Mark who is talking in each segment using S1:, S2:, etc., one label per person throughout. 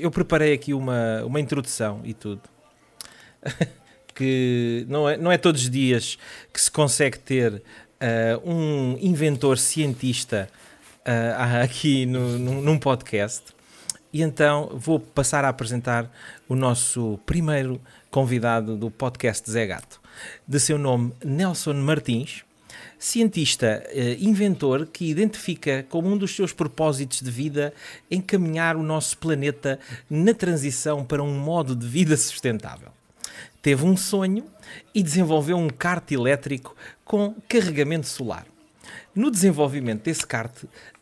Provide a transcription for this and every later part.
S1: eu preparei aqui uma, uma introdução e tudo. que não é, não é todos os dias que se consegue ter uh, um inventor cientista uh, aqui no, num podcast. E então vou passar a apresentar o nosso primeiro convidado do podcast Zé Gato. De seu nome Nelson Martins, cientista, eh, inventor que identifica como um dos seus propósitos de vida encaminhar o nosso planeta na transição para um modo de vida sustentável. Teve um sonho e desenvolveu um kart elétrico com carregamento solar. No desenvolvimento desse kart,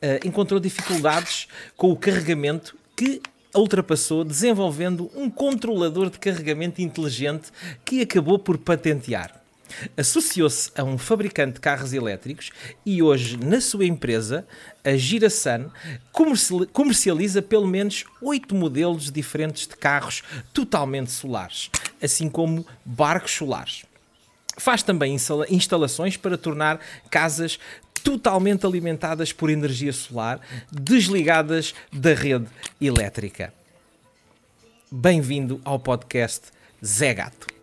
S1: eh, encontrou dificuldades com o carregamento que ultrapassou desenvolvendo um controlador de carregamento inteligente que acabou por patentear. Associou-se a um fabricante de carros elétricos e hoje, na sua empresa, a Girasan, comercializa pelo menos oito modelos diferentes de carros totalmente solares, assim como barcos solares. Faz também instalações para tornar casas totalmente alimentadas por energia solar, desligadas da rede elétrica. Bem-vindo ao podcast Zé Gato.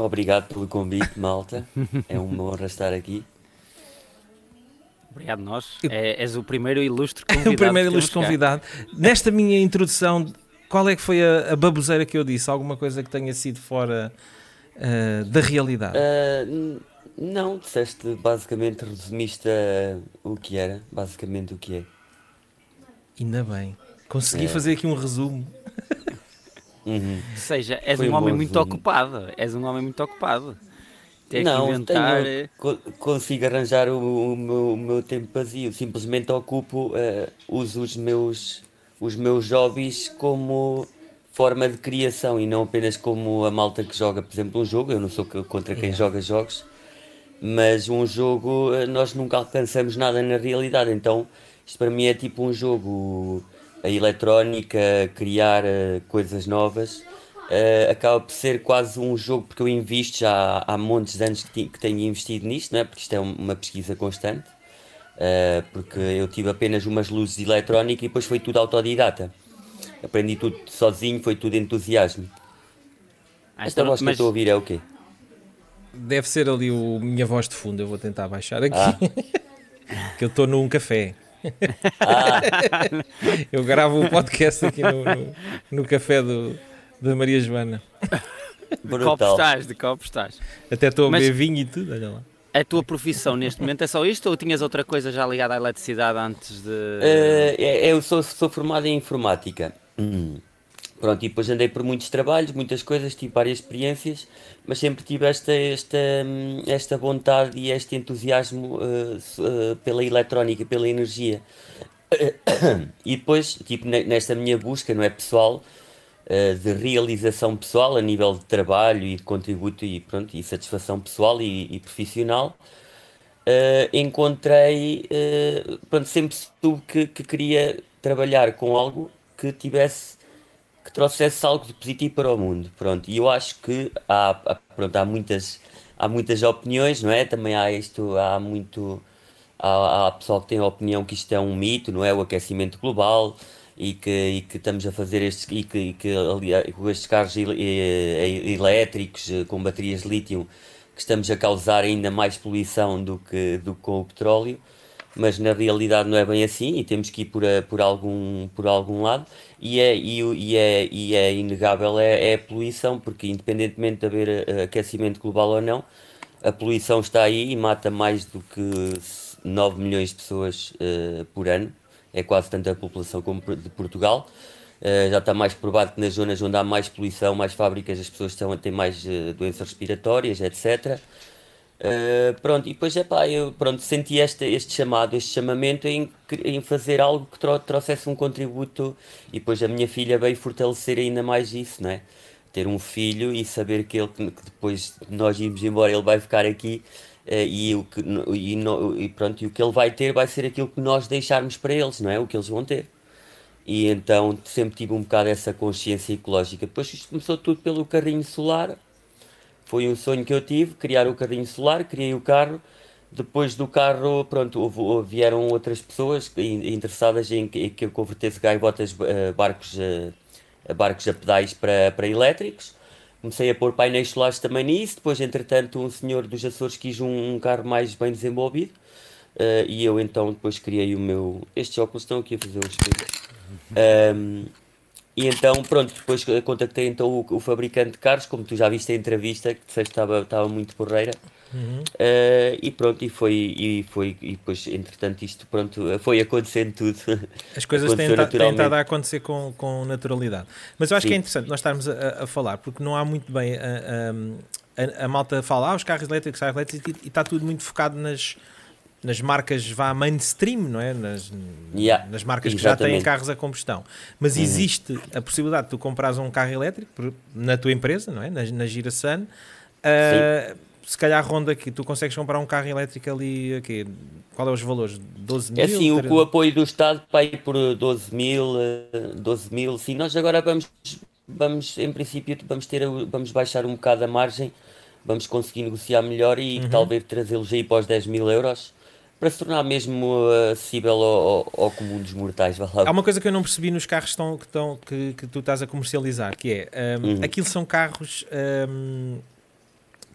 S2: Obrigado pelo convite, malta. É uma honra estar aqui.
S3: Obrigado, nós. É, és o primeiro ilustre convidado.
S1: o primeiro ilustre convidado. Nesta minha introdução, qual é que foi a, a, baboseira que eu disse? Alguma coisa que tenha sido fora uh, da realidade?
S2: Uh, não, disseste basicamente, resumiste uh, o que era, basicamente o que é.
S1: Ainda bem. Consegui é. fazer aqui um resumo.
S3: Uhum. Ou seja, és Foi um homem muito ocupado. És um homem muito ocupado.
S2: Tem não, inventar... tenho, eh, consigo arranjar o, o, meu, o, meu, tempo vazio. Simplesmente ocupo, uh, uso os meus, os meus hobbies como forma de criação e não apenas como a malta que joga, por exemplo, um jogo. Eu não sou contra quem joga jogos, mas um jogo uh, nós nunca alcançamos nada na realidade. Então, isto para mim é tipo um jogo a eletrónica, criar uh, coisas novas, uh, acaba por ser quase um jogo, porque eu invisto já há, montes de anos que, que tenho investido nisto, não é? porque isto é uma pesquisa constante, uh, porque eu tive apenas umas luzes de eletrónica e depois foi tudo autodidata. Aprendi tudo sozinho, foi tudo entusiasmo. Ah, Esta então, voz mas... que eu estou a ouvir é o quê?
S1: Deve ser ali o minha voz de fundo, eu vou tentar baixar aqui. Ah. que eu estou num café. Ah. Eu gravo o um podcast aqui no, no, no café do, da Maria Joana.
S3: De copo estás, de copo estás.
S1: Até estou a beber vinho e tudo, olha lá.
S3: A tua profissão neste momento é só isto ou tinhas outra coisa já ligada à eletricidade antes de.
S2: Uh, eu sou, sou formado em informática. Hum. Pronto, e depois andei por muitos trabalhos, muitas coisas, tive várias experiências, mas sempre tive esta, esta, esta vontade e este entusiasmo uh, uh, pela eletrónica, pela energia. E depois, tipo, nesta minha busca, não é pessoal, uh, de realização pessoal a nível de trabalho e de contributo e, pronto, e satisfação pessoal e, e profissional, encontrei, pronto, sempre soube que, que queria trabalhar com algo que tivesse que trouxesse algo de positivo para o mundo. Pronto, e eu acho que há, pronto, há, muitas, há muitas opiniões, não é? Também há isto, há muito. Há, há pessoal que tem a opinião que isto é um mito, não é? O aquecimento global e que, e que estamos a fazer estes, e que, e que com estes carros elétricos eh, com baterias de lítio que estamos a causar ainda mais poluição do que, do que com o petróleo mas na realidade não é bem assim e temos que ir por, por, algum, por algum lado e é, e, e é, e é inegável é, é a poluição, porque independentemente de haver eh, aquecimento global ou não, a poluição está aí e mata mais do que 9 milhões de pessoas uh, por ano, é quase tanta a população como de Portugal. Uh, já está mais provado que nas zonas onde há mais poluição, mais fábricas, as pessoas estão, têm mais uh, doenças respiratórias, etc. Uh, pronto, e depois é pá, eu pronto, senti este, este chamado, este chamamento em, em fazer algo que tro trouxesse um contributo e depois a minha filha veio fortalecer ainda mais isso, não é? Ter um filho e saber que ele que depois de nós irmos embora ele vai ficar aqui uh, e, o que, e, no, e pronto, e o que ele vai ter vai ser aquilo que nós deixarmos para eles, não é? O que eles vão ter. E então sempre tive um bocado essa consciência ecológica. Depois isto começou tudo pelo carrinho solar foi um sonho que eu tive, criar o carrinho solar, criei o carro, depois do carro, pronto, vieram outras pessoas interessadas em que, eu convertesse gaivotas, uh, barcos, uh, barcos a pedais para, para elétricos. Comecei a pôr painéis solares também nisso. Depois, entretanto, um senhor dos Açores quis um, um carro mais bem desenvolvido. Uh, e eu então depois criei o meu. Estes óculos estão aqui a fazer um espelho. Um, e então, pronto, depois contactei então o, o, fabricante de carros, como tu já viste a entrevista, que disseste estava, estava muito porreira. Uhum. Uh, e pronto, e foi, e foi, e depois, entretanto, isto pronto, foi acontecendo tudo.
S1: As coisas têm, têm estado a acontecer com, com naturalidade. Mas eu acho Sim. que é interessante nós estarmos a, a, falar, porque não há muito bem a, a, a, malta fala, ah, os carros elétricos, carros elétricos, e, e está tudo muito focado nas, nas marcas vá mainstream, não é? Nas, yeah, nas marcas exatamente. que já têm carros a combustão. Mas uhum. existe a possibilidade de tu comprares um carro elétrico na tua empresa, não é? Na, na Girasan. Uh, se calhar ronda aqui, tu consegues comprar um carro elétrico ali, aqui, qual é os valores? 12 mil?
S2: É sim, o, o apoio do Estado para ir por 12 mil, 12 eh, mil, sim, nós agora vamos, vamos em princípio, vamos, ter, vamos baixar um bocado a margem, vamos conseguir negociar melhor e uhum. talvez trazê-los aí para os 10 mil euros para se tornar mesmo acessível ao, ao, comum dos mortais.
S1: Há uma coisa que eu não percebi nos carros que, estão, que, estão, que, que tu estás a comercializar, que é, um, uhum. aquilo são carros um,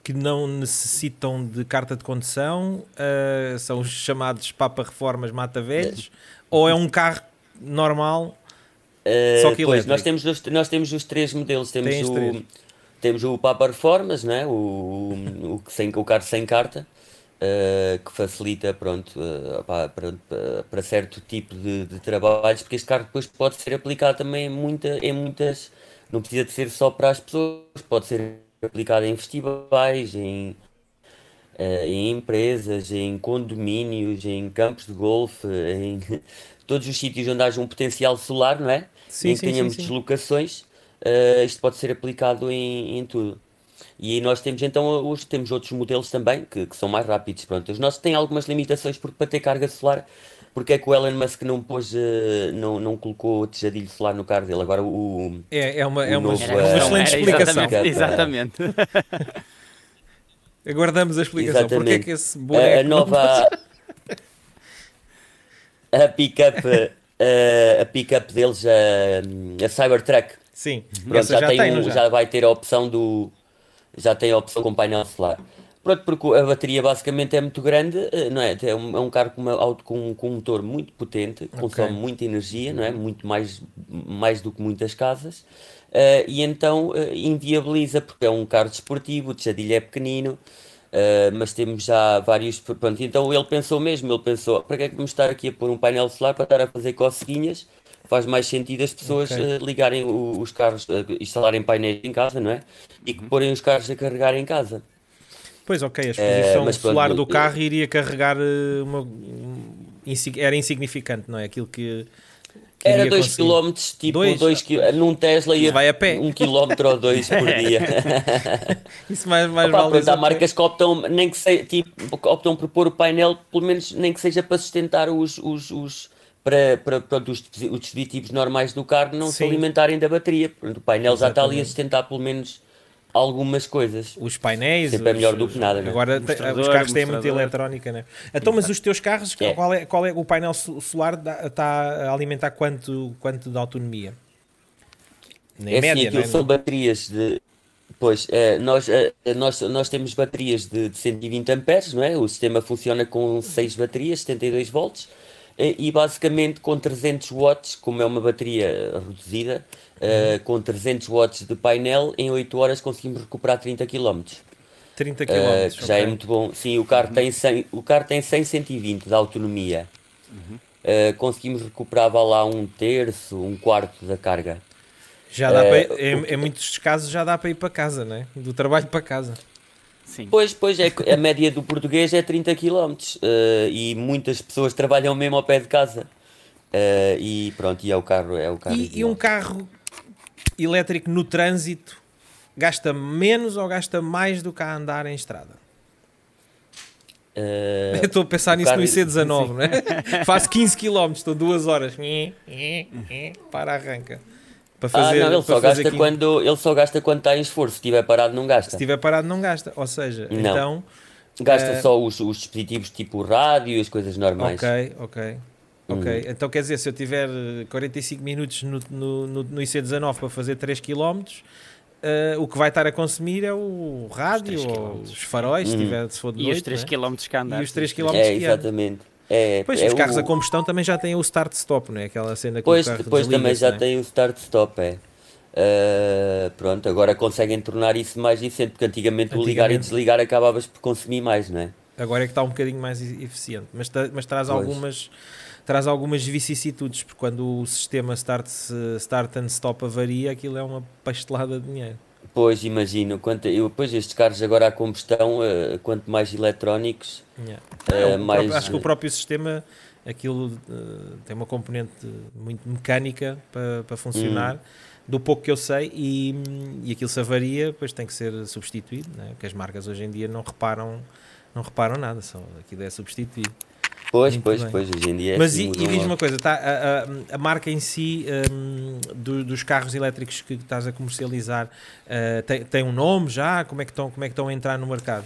S1: que não necessitam de carta de condução, uh, são os chamados Papa Reformas Mata Velhos, ou é um carro normal,
S2: uh, só que pois, nós temos, os, nós temos os três modelos, temos, o, três. temos o Papa Reformas, né? o, o, o, sem, o carro sem carta, Uh, que facilita pronto, uh, para, para, certo tipo de, de, trabalhos, porque este carro depois pode ser aplicado também em, muita, em muitas, não precisa de ser só para as pessoas, pode ser aplicado em festivais, em, uh, em empresas, em condomínios, em campos de golfe, em todos os sítios onde haja um potencial solar, não é? Sim, em que sim, tenhamos sim, deslocações, isto pode ser aplicado em, em tudo. E aí nós temos então hoje temos outros modelos também que, que são mais rápidos. Pronto, os nossos têm algumas limitações porque para ter carga solar, porque é que o Elon Musk não pôs, uh, não, não colocou o tejadilho solar no carro dele? Agora o.
S1: É, é uma, é uma, novo, é uma excelente explicação.
S3: Exatamente. exatamente.
S1: Aguardamos a explicação. Exatamente. Porque é que esse boneco.
S2: A, a nova. a pick-up. Uh, a pick-up deles, a, a Cybertruck.
S1: Sim,
S2: Pronto, já, já, tem, tem já. já vai ter a opção do, já tem a opção com painel solar. Pronto, porque a bateria basicamente é muito grande, eh, não é? É um, é um carro com, uma, auto, com, com um motor muito potente, consome okay. muita energia, não é? Muito mais, mais do que muitas casas. Uh, e então uh, inviabiliza, porque é um carro desportivo, o tejadilho é pequenino, uh, mas temos já vários. Pronto, então ele pensou mesmo, ele pensou: para que é que vamos estar aqui a pôr um painel solar para estar a fazer coceguinhas? Faz mais sentido as pessoas okay. uh, ligarem o, os carros, uh, instalarem painéis em casa, não é? E que porem os carros a carregar em casa.
S1: Pois, ok, a exposição uh, solar pronto, do carro iria carregar uma. Era insignificante, não é? Aquilo que.
S2: que era 2 km, tipo 2 km. Num Tesla ia
S1: vai a pé.
S2: 1 um km ou 2 por dia.
S1: Isso mais, mais Opa, vale.
S2: Há marcas que optam, nem que seja, tipo, optam por pôr o painel, pelo menos nem que seja para sustentar os, os, os para, para, para os, os, dispositivos normais do carro não Sim. se alimentarem da bateria. O painel Exatamente. já está ali a sustentar pelo menos algumas coisas.
S1: Os painéis.
S2: Sempre os, é melhor do que nada.
S1: Né? Agora os carros têm muita eletrónica, né? Então, mas os teus carros, é. Qual, é, qual é o painel solar está a alimentar quanto, quanto de autonomia?
S2: Na é média, assim, não é? são baterias de. Pois, é, nós, é, nós, nós temos baterias de, de 120 amperes, não é? O sistema funciona com 6 baterias, 72 volts e basicamente com 300 watts, como é uma bateria reduzida, uh, com 300 watts de painel, em 8 horas conseguimos recuperar 30 km.
S1: 30 km,
S2: uh, que já é muito bom. Sim, o carro, uhum. tem 100, o carro tem 100, 120 de autonomia. Uhum. Uh, conseguimos recuperar lá um terço, um quarto da carga.
S1: Já dá para, em, em muitos casos já dá para ir para casa, né? do trabalho para casa.
S2: Sim. Pois, pois, é, a média do português é 30 km uh, e muitas pessoas trabalham mesmo ao pé de casa. Uh, e pronto, e é o carro. É o carro
S1: e, e um carro elétrico no trânsito gasta menos ou gasta mais do que a andar em estrada? Uh, Estou a pensar nisso no IC19, não é? Faço 15 km, estou duas horas. Para arranca.
S2: Para fazer, ah, não, ele só, gasta quando, ele só gasta quando está em esforço. Se estiver parado, não gasta.
S1: Se estiver parado, não gasta. Ou seja, não. então
S2: Gasta uh, só os, os dispositivos tipo rádio e as coisas normais.
S1: Ok, ok. Ok, uhum. então quer dizer, se eu tiver 45 minutos no, no, no, no IC19 para fazer 3 km, uh, o que vai estar a consumir é o rádio, os, os faróis, uhum. se, tiver, se for de
S3: e
S1: noite.
S3: os 3 km é? que andar.
S1: E os 3 km
S2: é, exatamente. É,
S1: pois,
S2: é
S1: os carros o... a combustão também já têm o start-stop, não é? Aquela cena que
S2: pois, Depois também já
S1: é?
S2: tem o start-stop, é. Uh, pronto, agora conseguem tornar isso mais eficiente, porque antigamente, antigamente, o ligar e desligar acabavas por consumir mais, não é?
S1: Agora é que está um bocadinho mais eficiente, mas, mas traz pois. algumas traz algumas vicissitudes, porque quando o sistema start, start and stop avaria, aquilo é uma pastelada de dinheiro.
S2: Pois, imagino. Quanto, eu, pois, estes carros agora a combustão, uh, quanto mais eletrónicos,
S1: yeah. uh, mais... Próprio, acho que o próprio sistema, aquilo uh, tem uma componente muito mecânica para, para funcionar, hum. do pouco que eu sei, e, e aquilo se avaria, depois tem que ser substituído, né? porque as marcas hoje em dia não reparam, não reparam nada, só aquilo é substituído.
S2: Pois, Muito pois, bem. pois, hoje em dia é
S1: Mas
S2: assim,
S1: e, e diz uma coisa, tá, a, a, a marca em si um, do, dos carros elétricos que estás a comercializar uh, tem, tem um nome já? Como é, que estão, como é que estão a entrar no mercado?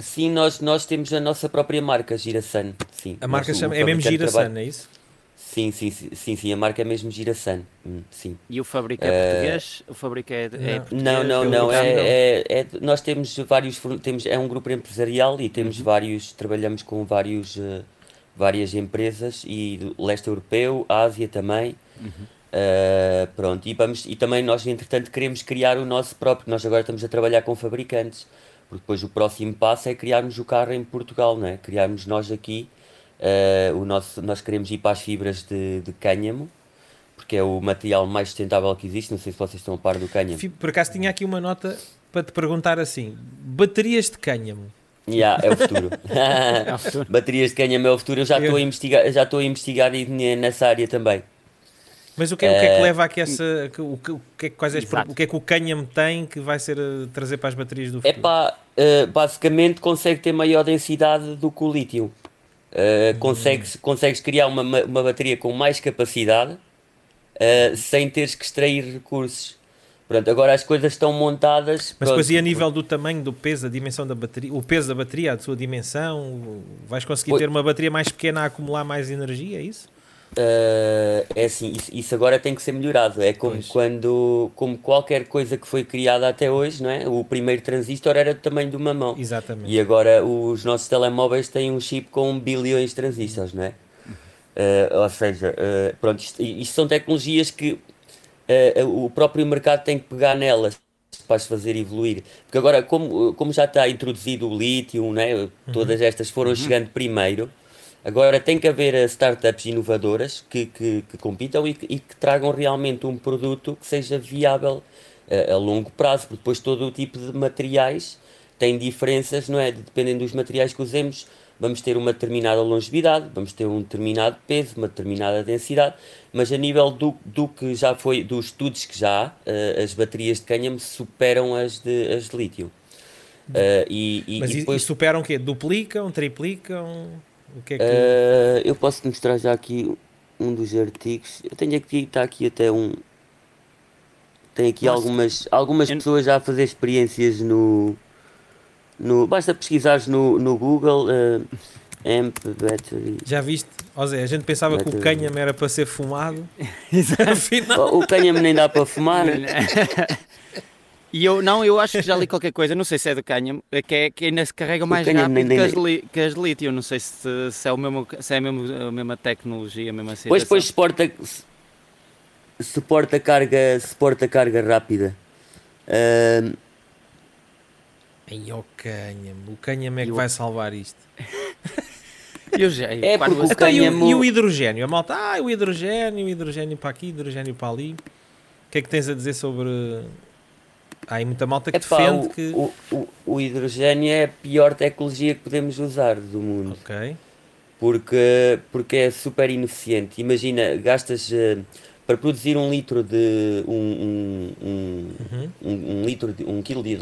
S2: Sim, nós, nós temos a nossa própria marca, Girasan. Sim,
S1: a marca chama, é mesmo Girasan, é isso?
S2: Sim, sim, sim, sim, a marca é mesmo Girasan. Hum, sim.
S3: E o fábrica é uh, português? O fábrica é, é
S2: não. não, não, não, é, é, é, nós temos vários, temos, é um grupo empresarial e temos uhum. vários, trabalhamos com vários uh, várias empresas e leste europeu, Ásia também. Uhum. Uh, pronto, e, vamos, e também nós, entretanto, queremos criar o nosso próprio. Nós agora estamos a trabalhar com fabricantes, porque depois o próximo passo é criarmos o carro em Portugal, não é? Criarmos nós aqui. Uh, o nosso, nós queremos ir para as fibras de, de cânhamo, porque é o material mais sustentável que existe. Não sei se vocês estão a par do cânhamo.
S1: Por acaso tinha aqui uma nota para te perguntar assim: baterias de cânhamo
S2: Yeah, é o futuro. é o futuro. Baterias de cânhamo é o futuro. Eu já estou a investigar, já estou a investigar nessa área também.
S1: Mas o que, é, o que é que leva a que essa. O que, o que, é, quais é, o que é que o cânhamo tem que vai ser uh, trazer para as baterias do futuro?
S2: É pá, uh, basicamente consegue ter maior densidade do que o lítio. Uh, hum. consegues, consegues criar uma, uma bateria com mais capacidade uh, sem teres que extrair recursos. Pronto, agora as coisas estão montadas.
S1: Mas depois e a nível do tamanho, do peso, a dimensão da bateria, o peso da bateria, a sua dimensão, vais conseguir ter uma bateria mais pequena a acumular mais energia, é isso?
S2: Uh, é assim, isso, isso, agora tem que ser melhorado. É como pois. quando, como qualquer coisa que foi criada até hoje, não é? O primeiro transistor era do tamanho de uma mão.
S1: Exatamente.
S2: E agora os nossos telemóveis têm um chip com bilhões de transistores, não é? Uh, ou seja, uh, pronto, isto, isto são tecnologias que uh, o próprio mercado tem que pegar nelas para se fazer evoluir. Porque agora, como, como já está introduzido o lítio, né, uhum. todas estas foram uhum. chegando primeiro, agora tem que haver eh, startups inovadoras que, que, que compitam e que, e que, tragam realmente um produto que seja viável uh, a longo prazo, porque depois todo o tipo de materiais tem diferenças, não é? Dependendo dos materiais que usemos, vamos ter uma determinada longevidade, vamos ter um determinado peso, uma determinada densidade, mas a nível do, do que já foi, dos estudos que já há, uh, as baterias de cânhamo superam as de, as de lítio. Uh, e,
S1: e, mas e, depois... e superam o quê? Duplicam, triplicam? O que é que...
S2: Uh, eu posso mostrar já aqui um dos artigos. Eu tenho aqui, está aqui até um. Tem aqui Nossa. algumas, algumas pessoas já a fazer experiências no, no, basta pesquisares no, no Google uh, Amp Battery.
S1: Já viste? Ó Zé, a gente pensava battery. que o cânhamo era para ser fumado.
S2: Afinal... O, o cânhamo nem dá para fumar.
S3: E eu, não, eu acho que já li qualquer coisa, não sei se é do cânhamo, é que, é, que ainda se carrega mais rápido nem, nem, que, as li, que as lítio. Não sei se, se, é, o mesmo, se é a, mesma, a mesma tecnologia, a mesma situação.
S2: Pois, pois suporta, suporta, carga, suporta carga rápida. Uh,
S1: Ai, o cânhamo. O cânhamo é que vai salvar isto.
S3: Eu já,
S2: é porque o
S1: então, cânhamo... e, o, e o hidrogênio? A malta, ah, o hidrogênio, o hidrogênio para aqui, hidrogênio para ali. O que é que tens a dizer sobre... Há aí muita malta que é, defende
S2: o,
S1: que...
S2: O, o, o, hidrogênio é a pior tecnologia que podemos usar do mundo.
S1: Ok.
S2: Porque, porque é super ineficiente. Imagina, gastas... Uh, para produzir um litro de um, um, um, uhum. um, litro de um quilo de,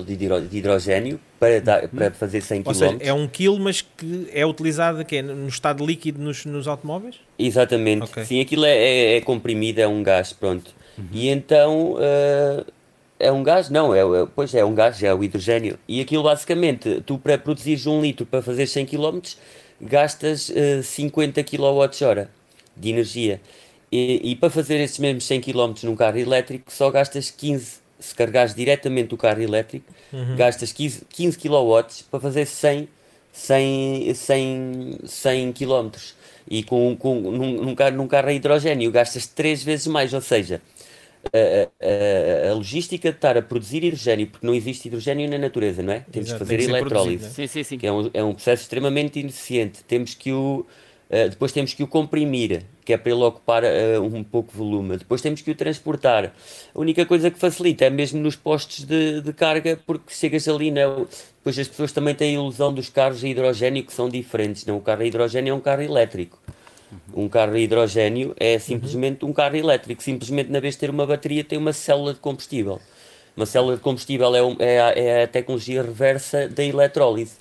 S2: hidrogênio para, dar, uhum. para fazer 100 km. Ou seja,
S1: é um quilo, mas que é utilizado que no estado líquido nos, nos automóveis?
S2: Exatamente. Okay. Sim, aquilo é, é, é, comprimido, é um gás, pronto. Uhum. E então uh, É um gás? Não, é, é, pois é um gás, é o hidrogênio. E aquilo basicamente, tu para produzires um litro para fazer 100 km, gastas uh, 50 kWh de energia. E, e, para fazer esses mesmos 100 km num carro elétrico, só gastas 15, se carregares diretamente o carro elétrico, uhum. gastas 15, 15 kW para fazer 100, 100, 100, 100 km. E com, com, num, num, carro, num carro a hidrogênio gastas 3 vezes mais, ou seja, a, a, a, logística de estar a produzir hidrogênio, porque não existe hidrogênio na natureza, não é? Temos Exato, que fazer eletrólise,
S3: sim, sim, sim.
S2: que é um, é um processo extremamente ineficiente. Temos que o, uh, depois temos que o comprimir, que é para ele ocupar uh, um pouco de volume. Depois temos que o transportar. A única coisa que facilita é mesmo nos postos de, de carga, porque chegas ali, não, depois as pessoas também têm a ilusão dos carros a hidrogênio que são diferentes. Não, o carro a hidrogênio é um carro elétrico. Um carro a hidrogênio é simplesmente um carro elétrico. Simplesmente, na vez de ter uma bateria, tem uma célula de combustível. Uma célula de combustível é, um, é, a, é a tecnologia reversa da eletrólise.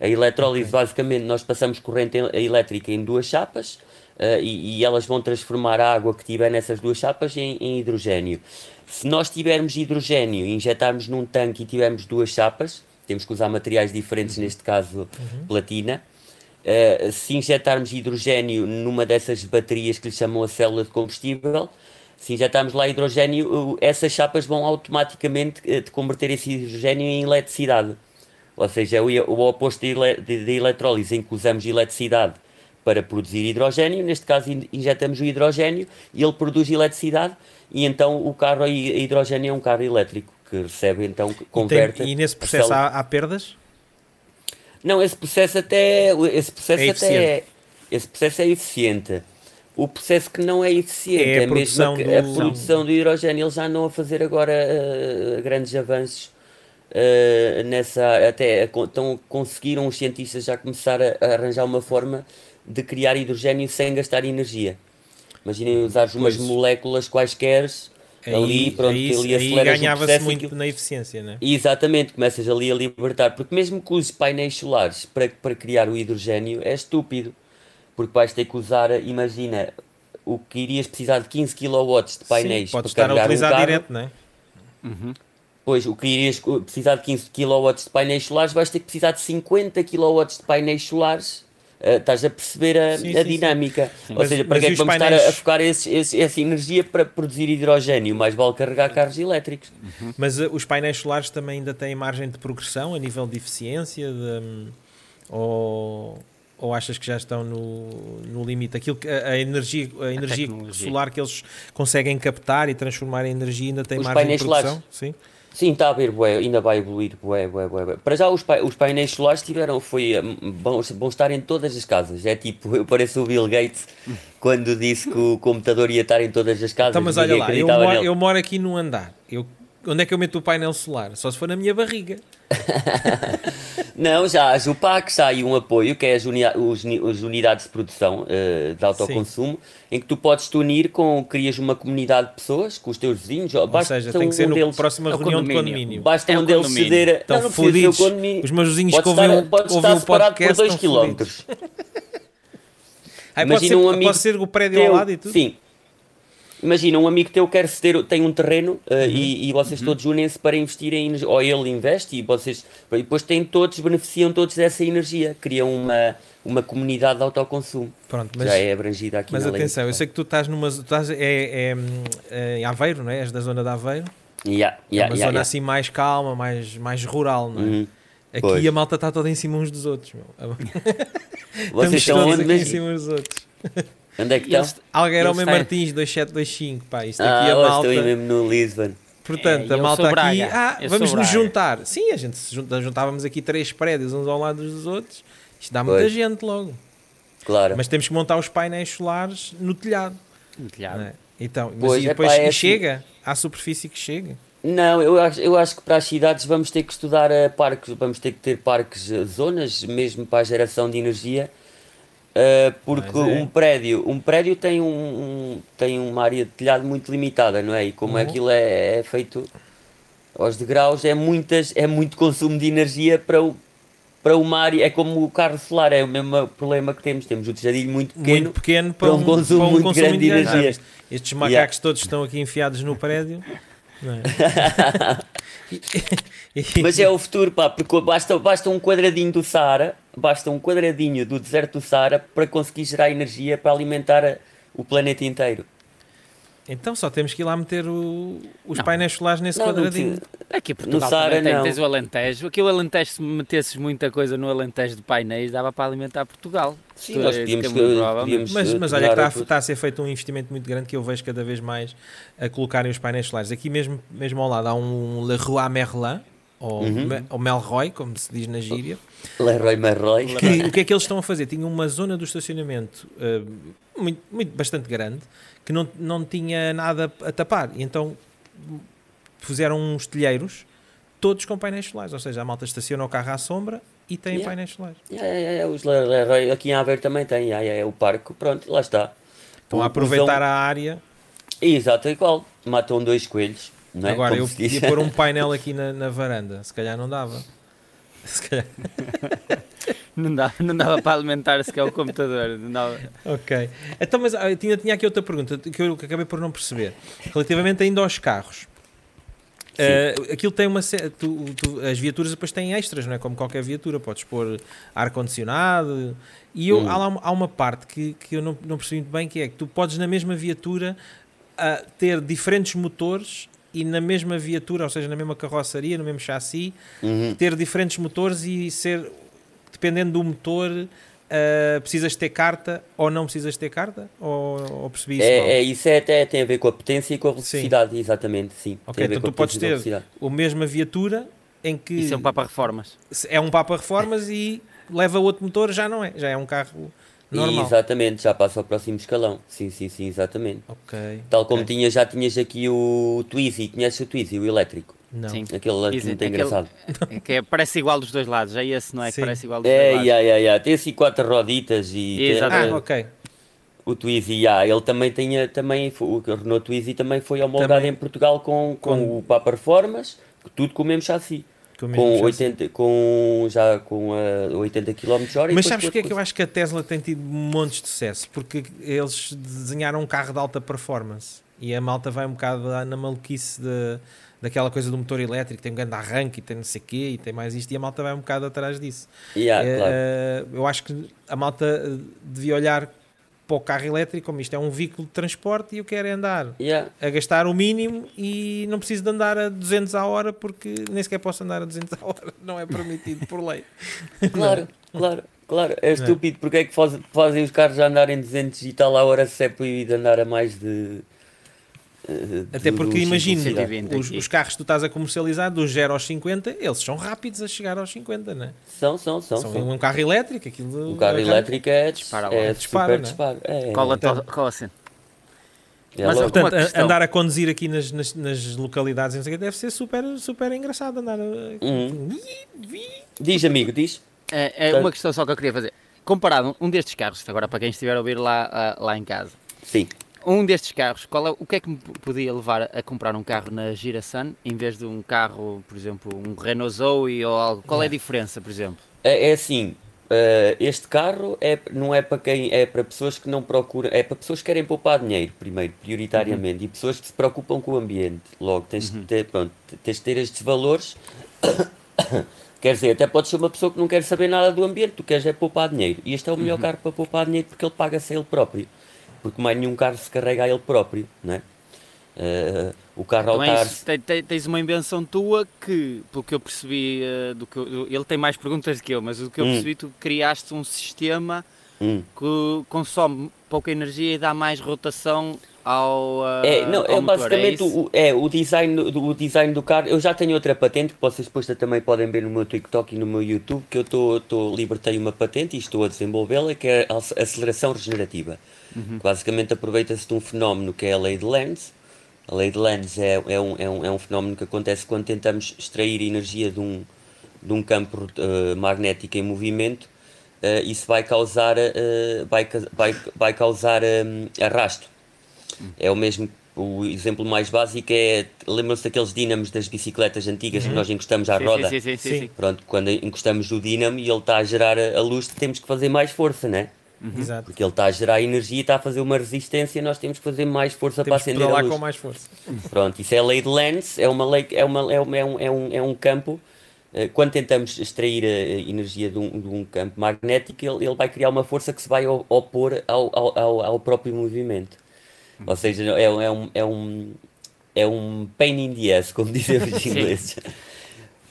S2: A eletrólise, basicamente, nós passamos corrente elétrica em duas chapas uh, e, e, elas vão transformar a água que tiver nessas duas chapas em, em hidrogênio. Se nós tivermos hidrogênio e injetarmos num tanque e tivermos duas chapas, temos que usar materiais diferentes, uhum. neste caso uhum. platina, Uh, se injetarmos hidrogênio numa dessas baterias que lhe chamam a célula de combustível, se injetarmos lá hidrogênio, essas chapas vão automaticamente uh, converter esse hidrogênio em eletricidade. Ou seja, é o, oposto da eletrólise, em que usamos eletricidade para produzir hidrogênio. Neste caso, injetamos o hidrogênio e ele produz eletricidade, e então o carro a hidrogênio é um carro elétrico que recebe, então, converte.
S1: E, tem, e nesse processo há, há perdas?
S2: Não, esse processo até esse processo é até é, esse processo é eficiente. O processo que não é eficiente é, a, é mesmo a, a, produção do hidrogênio. Eles já andam a fazer agora uh, grandes avanços uh, nessa. Até então conseguiram os cientistas já começar a, a, arranjar uma forma de criar hidrogênio sem gastar energia. Imaginem usar umas moléculas quaisquer ali,
S1: aí,
S2: pronto,
S1: aí,
S2: ali
S1: aí ganhava-se muito na eficiência, né?
S2: Exatamente, começas ali a libertar, porque mesmo que uses painéis solares para, para criar o hidrogênio é estúpido, porque vais ter que usar, imagina, o que irias precisar de 15 kW de painéis
S1: Sim, podes para estar a utilizar um carro, direto, não é?
S2: Uhum. Pois, o que irias precisar de 15 kW de painéis solares, vais ter que precisar de 50 kW de painéis solares Uh, estás a perceber a, sim, a sim, dinâmica. Sim. Ou mas, seja, para que é que vamos painéis... estar a, a focar esse, esse, essa energia para produzir hidrogênio? Mais vale carregar carros elétricos.
S1: Uhum. Mas uh, os painéis solares também ainda têm margem de progressão a nível de eficiência? De, um, ou, ou achas que já estão no, no limite? Aquilo que, a, a energia, a energia solar que eles conseguem captar e transformar em energia ainda tem os margem de progressão? Solares. Sim.
S2: Sim, está a ver, bué, ainda vai evoluir, bué, bué, bué, bué. Para já os, os painéis solares tiveram, foi, vão, vão estar em todas as casas, é tipo, eu pareço o Bill Gates quando disse que o computador ia estar em todas as casas.
S1: Então, mas olha lá, eu moro, eu moro aqui no andar, eu onde é que eu meto o painel solar? Só se for na minha barriga.
S2: não, já as UPAC, já há aí um apoio que é as, uni os, as unidades de produção uh, de autoconsumo, Sim. em que tu podes te unir com, crias uma comunidade de pessoas com os teus vizinhos.
S1: Ou seja, tem que ser um na próxima é reunião de condomínio.
S2: Basta é um deles ceder.
S1: Estão não, fodidos. Os meus vizinhos que ouvem o podcast por 2 km. pode, ser, um amigo pode ser o prédio teu, ao lado e tudo?
S2: Sim. Imagina, um amigo teu quer ceder, tem um terreno uh, uhum. e, e, vocês uhum. todos unem-se para investir em energia, ou ele investe e vocês e depois têm todos, beneficiam todos dessa energia, criam uma, uma comunidade de autoconsumo. Pronto, mas, já é abrangida aqui
S1: Mas atenção, lei. eu sei que tu estás numa. Tu estás, é, é, é, em Aveiro, não é? És da zona de Aveiro.
S2: Yeah,
S1: yeah, é uma yeah, zona yeah. assim mais calma, mais, mais rural, não é? Uhum. Aqui pois. a malta está toda em cima uns dos outros. Meu.
S2: Vocês estão onde
S1: em cima uns dos outros.
S2: Onde é que estão?
S1: Algueirão Martins 2725, pá. Isto aqui ah, é a malta.
S2: estou mesmo no Lisbon.
S1: Portanto, é, a malta aqui. Ah, eu vamos nos juntar. Sim, a gente se juntávamos aqui três prédios uns ao lado dos outros. Isto dá muita pois. gente logo.
S2: Claro.
S1: Mas temos que montar os painéis solares no telhado.
S3: No telhado. É?
S1: Então, mas pois, e depois é, pá, é chega assim. à superfície que chega.
S2: Não, eu acho, eu acho que para as cidades vamos ter que estudar uh, parques, vamos ter que ter parques, uh, zonas, mesmo para a geração de energia, Uh, porque é. um prédio um prédio tem, um, um, tem uma área de telhado muito limitada, não é? E como uhum. aquilo é, é, feito aos degraus, é, muitas, é muito consumo de energia para, o, para uma área. É como o carro solar, é o mesmo problema que temos. Temos o tejadilho muito pequeno,
S1: muito pequeno para, para um, consumo para um muito consumo grande de energia. Estes macacos yeah. todos estão aqui enfiados no prédio.
S2: É? Mas é o futuro, pá, porque basta, basta um quadradinho do Saara, basta um quadradinho do deserto do Saara para conseguir gerar energia para alimentar o planeta inteiro.
S1: Então só temos que ir lá meter o, os não. painéis solares nesse não, quadradinho.
S3: Aqui Portugal no Saara, tem, não. tens o Alentejo. Aqui o Alentejo, se metesses muita coisa no Alentejo de painéis, dava para alimentar Portugal.
S2: Sim, tu, nós podíamos,
S1: podíamos mas, mas olha que está, está, a ser feito um investimento muito grande que eu vejo cada vez mais a colocarem os painéis solares. Aqui mesmo, mesmo ao lado há um Leroy Merlin, ou, uhum. ou Melroy, como se diz na gíria.
S2: Leroy Merroy.
S1: Que, o que é que eles estão a fazer? Tinham uma zona do estacionamento uh, muito, muito, bastante grande que não, não tinha nada a tapar. E então fizeram uns telheiros todos com painéis solares. Ou seja, a malta estaciona o carro à sombra e tem yeah. painéis solares.
S2: Yeah, yeah. Os Leroy aqui em Aveiro também tem. Yeah, o parque, pronto, lá está.
S1: Estão a aproveitar a área.
S2: Exato, igual. Matam dois coelhos. É?
S1: Agora, Como eu podia pôr um painel aqui na, na varanda. Se calhar não dava. Se calhar.
S3: não, dava, não dava para alimentar sequer o computador. Não dava.
S1: Ok. Então, mas eu ah, tinha, tinha aqui outra pergunta que eu acabei por não perceber. Relativamente ainda aos carros. Uh, aquilo tem uma tu, tu, as viaturas depois têm extras, não é? Como qualquer viatura, podes pôr ar-condicionado. E eu, hum. há, há, uma parte que, que eu não, não percebi muito bem, que é que tu podes na mesma viatura uh, ter diferentes motores e na mesma viatura, ou seja, na mesma carroçaria, no mesmo chassi, uhum. ter diferentes motores e ser, dependendo do motor, uh, precisas ter carta ou não precisas ter carta? Ou, ou percebi isso?
S2: É, é, isso é, até tem a ver com a potência e com a velocidade, sim. exatamente, sim.
S1: Ok, então tu podes ter a mesma viatura em que...
S3: Isso é um Papa Reformas.
S1: É um Papa Reformas e leva outro motor, já não é, já é um carro Normal.
S2: Exatamente, já passa ao próximo escalão. Sim, sim, sim, exatamente.
S1: Ok.
S2: Tal como okay. tinha, já tinhas aqui o Twizy, conheces o Twizy, o elétrico?
S1: Não. Sim.
S2: Aquele muito aquele, engraçado.
S3: Que é, parece igual dos dois lados, é esse, não é? Que parece igual dos
S2: é,
S3: dois lados.
S2: Yeah, yeah, yeah. Tem assim quatro roditas e.
S1: Exatamente. Ah, ok.
S2: O Twizy, yeah, ele também tinha, também, o Renault Twizy também foi homologado também. em Portugal com, com, com... o Papa Reformas, tudo com o mesmo chassi com, 80, com já com uh, 80 km hora.
S1: Mas sabes porque é que eu acho que a Tesla tem tido montes de sucesso? Porque eles desenharam um carro de alta performance e a malta vai um bocado na maluquice de, daquela coisa do motor elétrico, tem um grande arranque e tem não sei o quê e tem mais isto e a malta vai um bocado atrás disso.
S2: Yeah, é, claro.
S1: Eu acho que a malta eh, devia olhar para o carro elétrico, como isto é um veículo de transporte e eu quero é andar
S2: yeah.
S1: a gastar o mínimo e não preciso de andar a 200 a hora porque nem sequer posso andar a 200 a hora, não é permitido por lei.
S2: Claro, claro, claro, é estúpido porque é que fazem os carros andarem 200 e tal a hora se é proibido andar a mais de
S1: eh, Até porque imagino, os, os, carros que tu estás a comercializar dos 0 aos 50, eles são rápidos a chegar aos 50, não é?
S2: São, são, são. São,
S1: um carro elétrico. Aquilo
S2: um carro elétrico é, dispara, é, dispara, super disparo. É,
S3: cola, então, cola assim.
S1: É Mas, portanto, andar a conduzir aqui nas, nas, nas localidades deve ser super, super engraçado andar. Uhum.
S2: Diz, amigo, diz.
S3: É, é uma questão só que eu queria fazer. Comparado um destes carros, agora para quem estiver a ouvir lá, lá em casa.
S2: Sim
S3: um destes carros, qual é, o que é que me podia levar a comprar um carro na Girasun em vez de um carro, por exemplo, um Renault Zoe ou algo? Qual é a diferença, por exemplo?
S2: É, é assim, uh, este carro é, não é para quem, é para pessoas que não procuram, é para pessoas que querem poupar dinheiro, primeiro, prioritariamente, uhum. e pessoas que se preocupam com o ambiente. Logo, tens, uhum. de, ter, pronto, tens de ter estes valores. Quer dizer, até pode ser uma pessoa que não quer saber nada do ambiente, tu queres é poupar dinheiro. E este é o melhor uhum. carro para poupar dinheiro porque ele paga-se a ele próprio porque mais nenhum carro se carrega a ele próprio, não é? Uh, o carro
S3: então estar... tens uma invenção tua que, pelo que eu percebi, uh, do que eu, ele tem mais perguntas do que eu, mas do que eu hum. percebi, tu criaste um sistema hum. que consome pouca energia e dá mais rotação ao. Uh,
S2: é, não,
S3: é
S2: basicamente é o, é, o, design, do, o design do carro. Eu já tenho outra patente que vocês depois também podem ver no meu TikTok e no meu YouTube, que eu tô, tô, libertei uma patente e estou a desenvolvê-la, que é a aceleração regenerativa. Uhum. Basicamente aproveita-se de um fenómeno que é a lei de Lenz. A lei de Lenz é, é, um, é, um, é um fenómeno que acontece quando tentamos extrair energia de um, de um campo uh, magnético em movimento. Uh, isso vai causar, uh, vai, vai, vai causar um, arrasto. É o mesmo o exemplo mais básico é, lembram-se daqueles dínamos das bicicletas antigas uhum. que nós encostamos à
S3: sim,
S2: roda?
S3: Sim, sim, sim,
S2: Pronto, quando encostamos o dínamo e ele está a gerar a luz, temos que fazer mais força, né?
S1: Uhum. Exato.
S2: Porque ele está a gerar energia e está a fazer uma resistência, nós temos que fazer mais força
S1: temos
S2: para acender
S1: lá
S2: a luz.
S1: com mais força.
S2: Pronto, isso é a lei de Lenz, é, uma lei, é, uma, é, uma, é, um, é, um, é um campo. Eh, quando tentamos extrair a energia de um, de um campo magnético, ele, ele vai criar uma força que se vai opor ao, ao, ao próprio movimento. Ou seja, é, é, um, é, um, é um pain in the ass, como dizem os ingleses.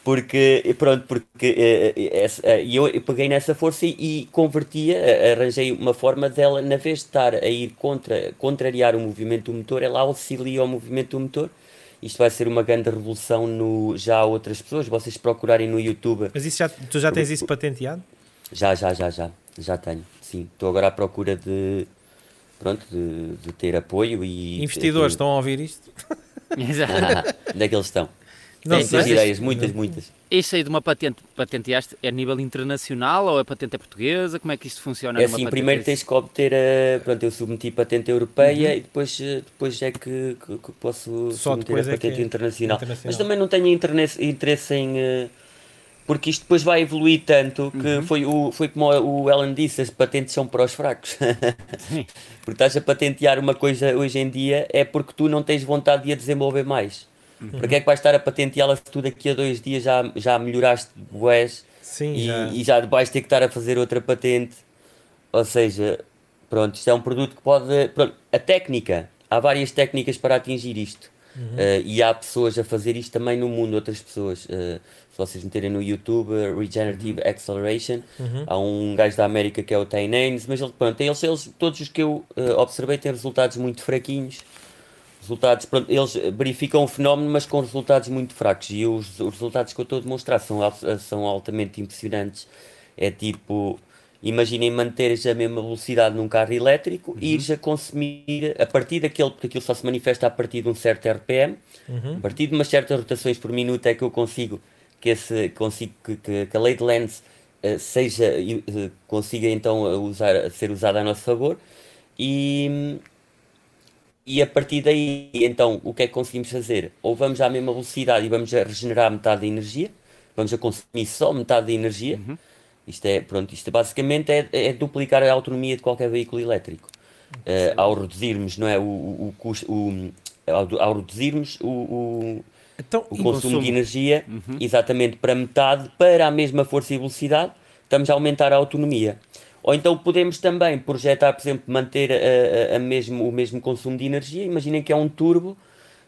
S2: porque pronto porque uh, eu, eu peguei nessa força e, e convertia arranjei uma forma dela na vez de estar a ir contra contrariar o movimento do motor ela auxilia o movimento do motor. Isto vai ser uma grande revolução no já há outras pessoas vocês procurarem no YouTube.
S1: Mas isso já tu já tens isso patenteado?
S2: Já já já já já tenho sim. Estou agora à procura de pronto de, de ter apoio e
S1: investidores estão a ouvir isto
S2: Exato. onde é que eles estão não muitas sei. ideias, muitas, muitas.
S3: Isso aí de uma patente, patenteaste, é a nível internacional ou a patente é portuguesa? Como é que isto funciona?
S2: É assim, primeiro tens que obter a. Pronto, eu submeti patente europeia uhum. e depois, eh, depois é que, que, que posso
S1: Só submeter
S2: a patente
S1: é é
S2: internacional. internacional. Mas também não tenho interesse em. Eh, porque isto depois vai evoluir tanto que uhum. foi, o, foi como o Ellen disse: as patentes são para os fracos. porque estás a patentear uma coisa hoje em dia é porque tu não tens vontade de a desenvolver mais. Uhum. Para que é que vais estar a patenteá-la se tu daqui a dois dias já, já melhoraste boés e já. e já vais ter que estar a fazer outra patente? Ou seja, pronto, isto é um produto que pode. Pronto, a técnica, há várias técnicas para atingir isto. Uhum. Uh, e há pessoas a fazer isto também no mundo, outras pessoas. Uh, se vocês meterem no YouTube, uh, Regenerative uhum. Acceleration, uhum. há um gajo da América que é o Tay mas ele, pronto, eles, eles, todos os que eu observei têm resultados muito fraquinhos resultados, pronto, eles verificam o fenómeno, mas com resultados muito fracos. E os, os resultados que eu estou a demonstrar são, são altamente impressionantes. É tipo, imaginem manteres a mesma velocidade num carro elétrico uhum. e ires a consumir a partir daquele, porque aquilo só se manifesta a partir de um certo RPM, uhum. a partir de umas certas rotações por minuto é que eu consigo que, esse, consigo que, que, a lei de Lenz uh, seja, uh, consiga então usar, ser usada a nosso favor. E e a partir daí, então, o que é que conseguimos fazer? Ou vamos à mesma velocidade e vamos a regenerar metade da energia, vamos a consumir só metade da energia. Uhum. Isto é, pronto, isto basicamente é, é, duplicar a autonomia de qualquer veículo elétrico. Uh, ao reduzirmos, não é, o, o, o, o ao, ao, reduzirmos o, o, então, o consumo, consumo, de energia uhum. exatamente para metade, para a mesma força e velocidade, estamos a aumentar a autonomia. Ou então podemos também projetar, por exemplo, manter a, a, a mesmo, o mesmo consumo de energia. Imaginem que é um turbo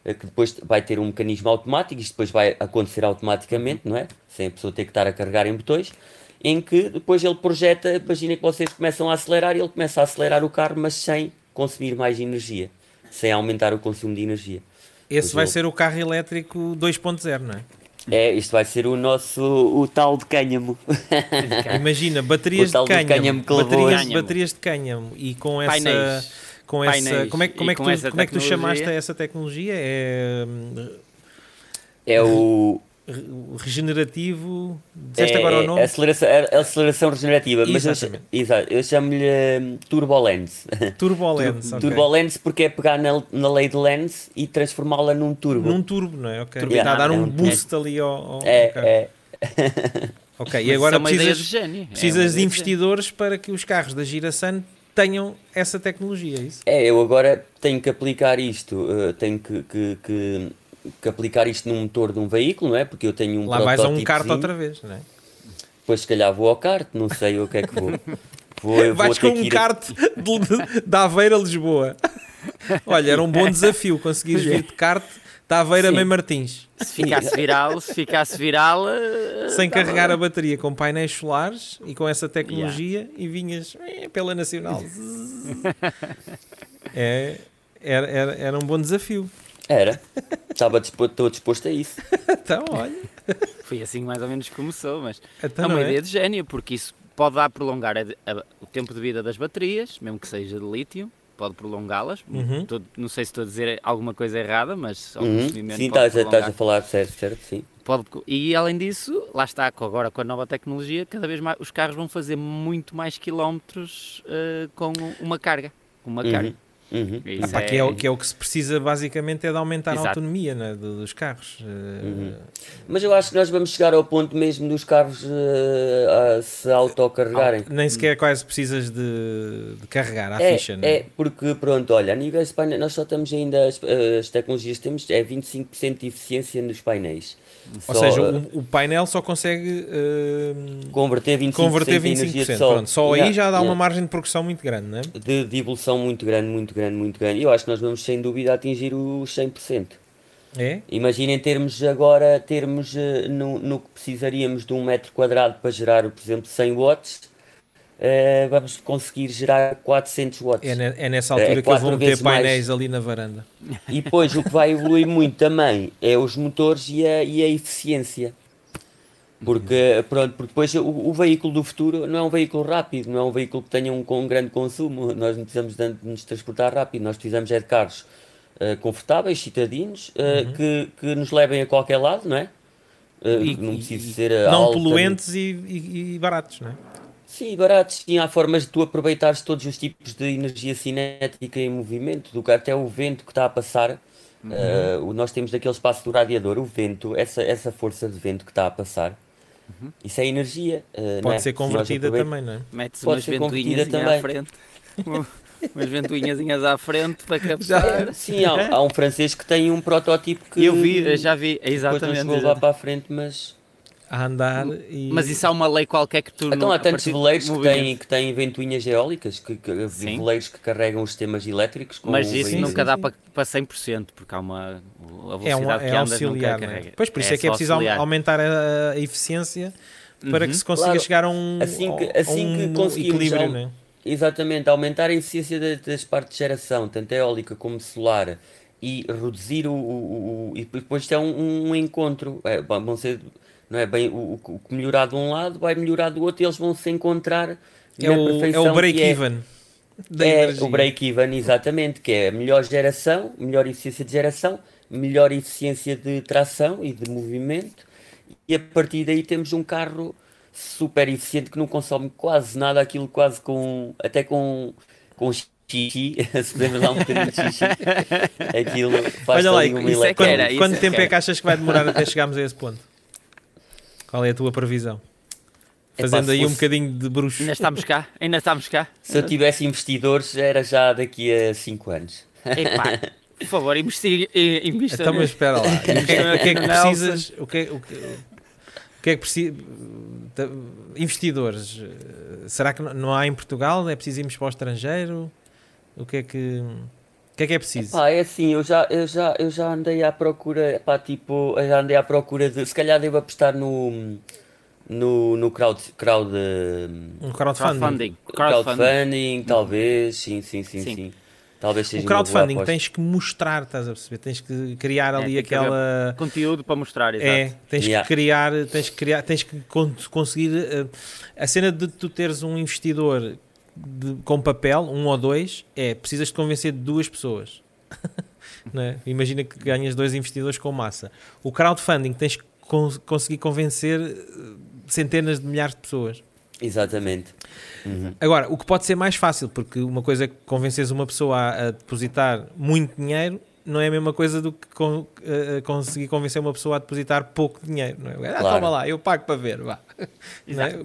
S2: eh, que depois vai ter um mecanismo automático, isto depois vai acontecer automaticamente, não é? Sem a pessoa ter que estar a carregar em botões, em que depois ele projeta, imaginem que vocês começam a acelerar e ele começa a acelerar o carro, mas sem consumir mais energia, sem aumentar o consumo de energia.
S1: Esse vai ser o carro elétrico 2.0, não é?
S2: É, isto vai ser o nosso o tal de cânhamo.
S1: Imagina, baterias de cânhamo, de baterias, baterias, de cânhamo e com essa Painéis. com essa Painéis. como é, como é que tu, como é que tu chamaste a essa tecnologia? É
S2: é o
S1: regenerativo. Disseste é, agora o nome?
S2: Aceleração, aceleração regenerativa, mas eu, exato, eu chamo-lhe um, Turbolens.
S1: Turbolens, okay.
S2: Turbolens porque é pegar na, na lei de lens e transformá-la num turbo.
S1: Num turbo, não é? Ok. Yeah. Está a dar um é boost ali ao. ao
S2: é, é.
S1: ok, e agora é precisas, de precisas de investidores para que os carros da Girasan tenham essa tecnologia, é isso?
S2: É, eu agora tenho que aplicar isto, uh, tenho que, que, que que aplicar isto num motor de um veículo, não é? Porque eu tenho um
S1: Lá vais a um kart outra vez, não é?
S2: Depois se calhar vou ao kart, não sei o que é que vou. vou
S1: vais vou com um kart de, de Aveira a Lisboa. Olha, era um bom desafio conseguires vir de kart da Aveira Mãe Martins.
S3: Se ficasse viral, se ficasse viral... Uh,
S1: Sem tá carregar bom. a bateria com painéis solares e com essa tecnologia yeah. e vinhas eh, pela Nacional. é, era, era, era um bom desafio.
S2: Era. Estava disposto, estou disposto a isso.
S1: então, olha.
S3: Foi assim mais ou menos que começou, mas então, é uma é? ideia de gênio, porque isso pode dar prolongar a, a, o tempo de vida das baterias, mesmo que seja de lítio, pode prolongá-las. Uhum. Não sei se estou a dizer alguma coisa errada, mas
S2: uhum. Sim, estás, estás a falar certo, certo, sim.
S3: Pode, e além disso, lá está, agora com a nova tecnologia, cada vez mais os carros vão fazer muito mais quilómetros uh, com uma carga. Uma uhum. carga.
S1: Uhum. Ah, que, é, o, que é o que se precisa basicamente é de aumentar Exato. a autonomia né, dos carros. Uhum.
S2: Mas eu acho que nós vamos chegar ao ponto mesmo dos carros uh, a se autocarregarem.
S1: Ah, nem sequer quase precisas de, de carregar a
S2: é,
S1: ficha.
S2: Né? É, porque pronto, olha, a nível de painel, nós só estamos ainda, as, as tecnologias que temos é 25% de eficiência nos painéis.
S1: Ou só, seja, o, o, painel só consegue uh,
S2: converter 25%, converter 25% de
S1: sol. Pronto, só aí já dá yeah. uma margem de progressão muito grande, não é?
S2: De, de, evolução muito grande, muito grande, muito grande. Eu acho que nós vamos sem dúvida atingir os 100%.
S1: É?
S2: Imaginem termos agora, termos uh, no, no que precisaríamos de um metro quadrado para gerar, por exemplo, 100 watts, Uh, vamos conseguir gerar 400 watts.
S1: É, é nessa altura é que eu vou meter painéis mais. ali na varanda.
S2: E depois o que vai evoluir muito também é os motores e a, e a eficiência. Porque, pronto, porque depois o, o, veículo do futuro não é um veículo rápido, não é um veículo que tenha um, um grande consumo. Nós não precisamos de, nos transportar rápido, nós precisamos é de carros uh, confortáveis, citadinos, uh, uhum. que, que nos levem a qualquer lado, não é?
S1: Uh, e, não ser não poluentes e, e, e, baratos, não é?
S2: Sim, baratos. Sim, há formas de tu aproveitares todos os tipos de energia cinética em movimento, do que até o vento que está a passar. Uhum. Uh, nós temos daquele espaço do radiador, o vento, essa, essa força de vento que está a passar. Uhum. Isso é energia.
S1: Uh, Pode é? ser convertida também, não é?
S3: Metes Pode ser convertida também. à frente. umas ventoinhas à frente para captar.
S2: Sim, há, há, um francês que tem um protótipo que.
S3: Eu vi, já vi, exatamente.
S2: Depois não lá para a frente, mas
S1: a andar e...
S3: Mas isso há uma lei qualquer que tu
S2: Então não, há tantos veleiros que têm, que têm ventoinhas eólicas, que, que veleiros que carregam os sistemas elétricos.
S3: Mas isso nunca dá. Para, para 100%, porque há uma a velocidade é, uma, é que andas auxiliar, nunca é?
S1: Pois por isso é, é que é preciso auxiliar. aumentar a, a eficiência para uhum. que se consiga claro. chegar a um,
S2: assim que, assim que um equilíbrio. Ao, né? Exatamente, aumentar a eficiência das, partes de geração, tanto eólica como solar, e reduzir o, o, o e depois é um, um encontro. É, vão ser não é? Bem o, o que melhorar de um lado vai melhorar do outro e eles vão se encontrar
S1: é o, perfeição é o break-even
S2: é, é o break-even exatamente que é a melhor geração melhor eficiência de geração melhor eficiência de tração e de movimento e a partir daí temos um carro super eficiente que não consome quase nada aquilo quase com até com com xixi, se podemos dar um bocadinho de xixi, aquilo faz
S1: Olha lá, um é quando, quanto é tempo é que achas que vai demorar até chegarmos a esse ponto? Qual é a tua previsão? Fazendo aí fosse... um bocadinho de bruxo.
S3: Ainda estamos cá? Ainda estamos cá?
S2: Se eu tivesse investidores, era já daqui a 5 anos.
S3: Epá, por favor, investi, invista.
S1: Então, mas espera lá. o que, é, o que é que precisas? O que, é, o que, o que é que precisa? Investidores, será que não há em Portugal? É preciso irmos para o estrangeiro? O que é que. O que é que é preciso?
S2: Epá, é assim, eu já, eu, já, eu já andei à procura, epá, tipo, já andei à procura de. Se calhar devo apostar no. No, no crowd, crowd,
S1: um crowdfunding.
S2: Crowdfunding, crowdfunding talvez, sim, sim, sim, sim. sim. Talvez seja
S1: o crowdfunding tens que mostrar, estás a perceber? Tens que criar ali é, aquela
S3: conteúdo para mostrar, exato.
S1: É, tens yeah. que criar, tens que criar, tens que conseguir uh, a cena de tu teres um investidor de, com papel, um ou dois, é precisas de convencer duas pessoas. é? Imagina que ganhas dois investidores com massa. O crowdfunding tens que conseguir convencer eh, centenas de milhares de pessoas.
S2: Exatamente. Uhum.
S1: Agora, o que pode ser mais fácil, porque uma coisa é que convences uma pessoa a, a depositar muito dinheiro não é a mesma coisa do que con, uh, conseguir convencer uma pessoa a depositar pouco dinheiro. Não é? Ah, claro. toma lá, eu pago para ver, vá. É?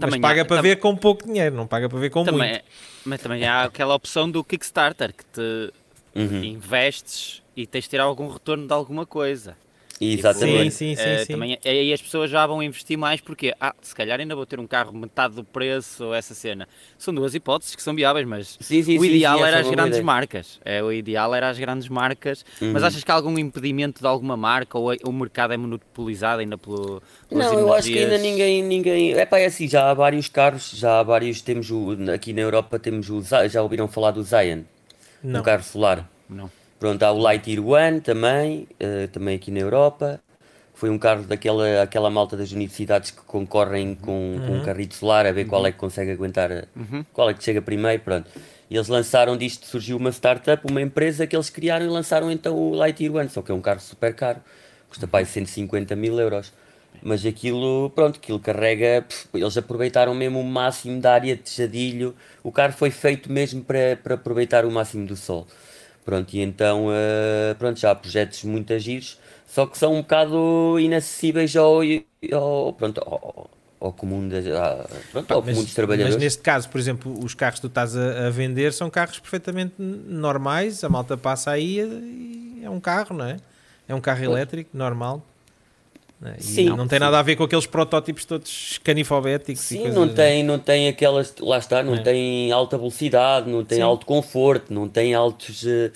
S1: Mas paga há, para ver com pouco dinheiro, não paga para ver com
S3: também,
S1: muito. É,
S3: mas também há aquela opção do Kickstarter que te uhum. investes e tens de ter algum retorno de alguma coisa.
S2: Exatamente.
S1: Sim, sim, sim, uh,
S3: Também, aí as pessoas já vão investir mais porque, ah, se calhar ainda vou ter um carro metade do preço, essa cena. São duas hipóteses que são viáveis, mas
S2: sim, sim,
S3: o ideal
S2: sim,
S3: era as grandes ideia. marcas. É, o ideal era as grandes marcas. Uhum. Mas achas que há algum impedimento de alguma marca ou o mercado é monopolizado ainda pelo.
S2: Não, energias? eu acho que ainda ninguém. ninguém é pá, é assim, já há vários carros, já há vários. Temos o, aqui na Europa temos o. Já ouviram falar do Zion? Não. Um carro solar?
S3: Não.
S2: Pronto, há o Lightyear One também, uh, também aqui na Europa foi um carro daquela aquela malta das universidades que concorrem com, uhum. com um uhum. carrito solar a ver uhum. qual é que consegue aguentar, uhum. qual é que chega primeiro, pronto. E eles lançaram disto, surgiu uma startup, uma empresa que eles criaram e lançaram então o Lightyear One, só que é um carro super caro, custa para 150 mil euros. Mas aquilo, pronto, aquilo carrega, eles aproveitaram mesmo o máximo da área de jadilho, o carro foi feito mesmo para, para aproveitar o máximo do sol. Pronto, e então, uh, pronto, já há projetos muito giros, só que são um bocado inacessíveis ao, ao, pronto, ao, ao comum, de, pronto, Pá, ao mas, comum dos trabalhadores.
S1: Mas neste caso, por exemplo, os carros que tu estás a, a, vender são carros perfeitamente normais, a malta passa aí e é um carro, não é? É um carro elétrico, normal. Né? Sim, não tem sim. nada a ver com aqueles protótipos todos canifobéticos.
S2: Sim, não tem, não tem aquelas. Lá está, não é. tem alta velocidade, não tem sim. alto conforto, não tem altos. Eh,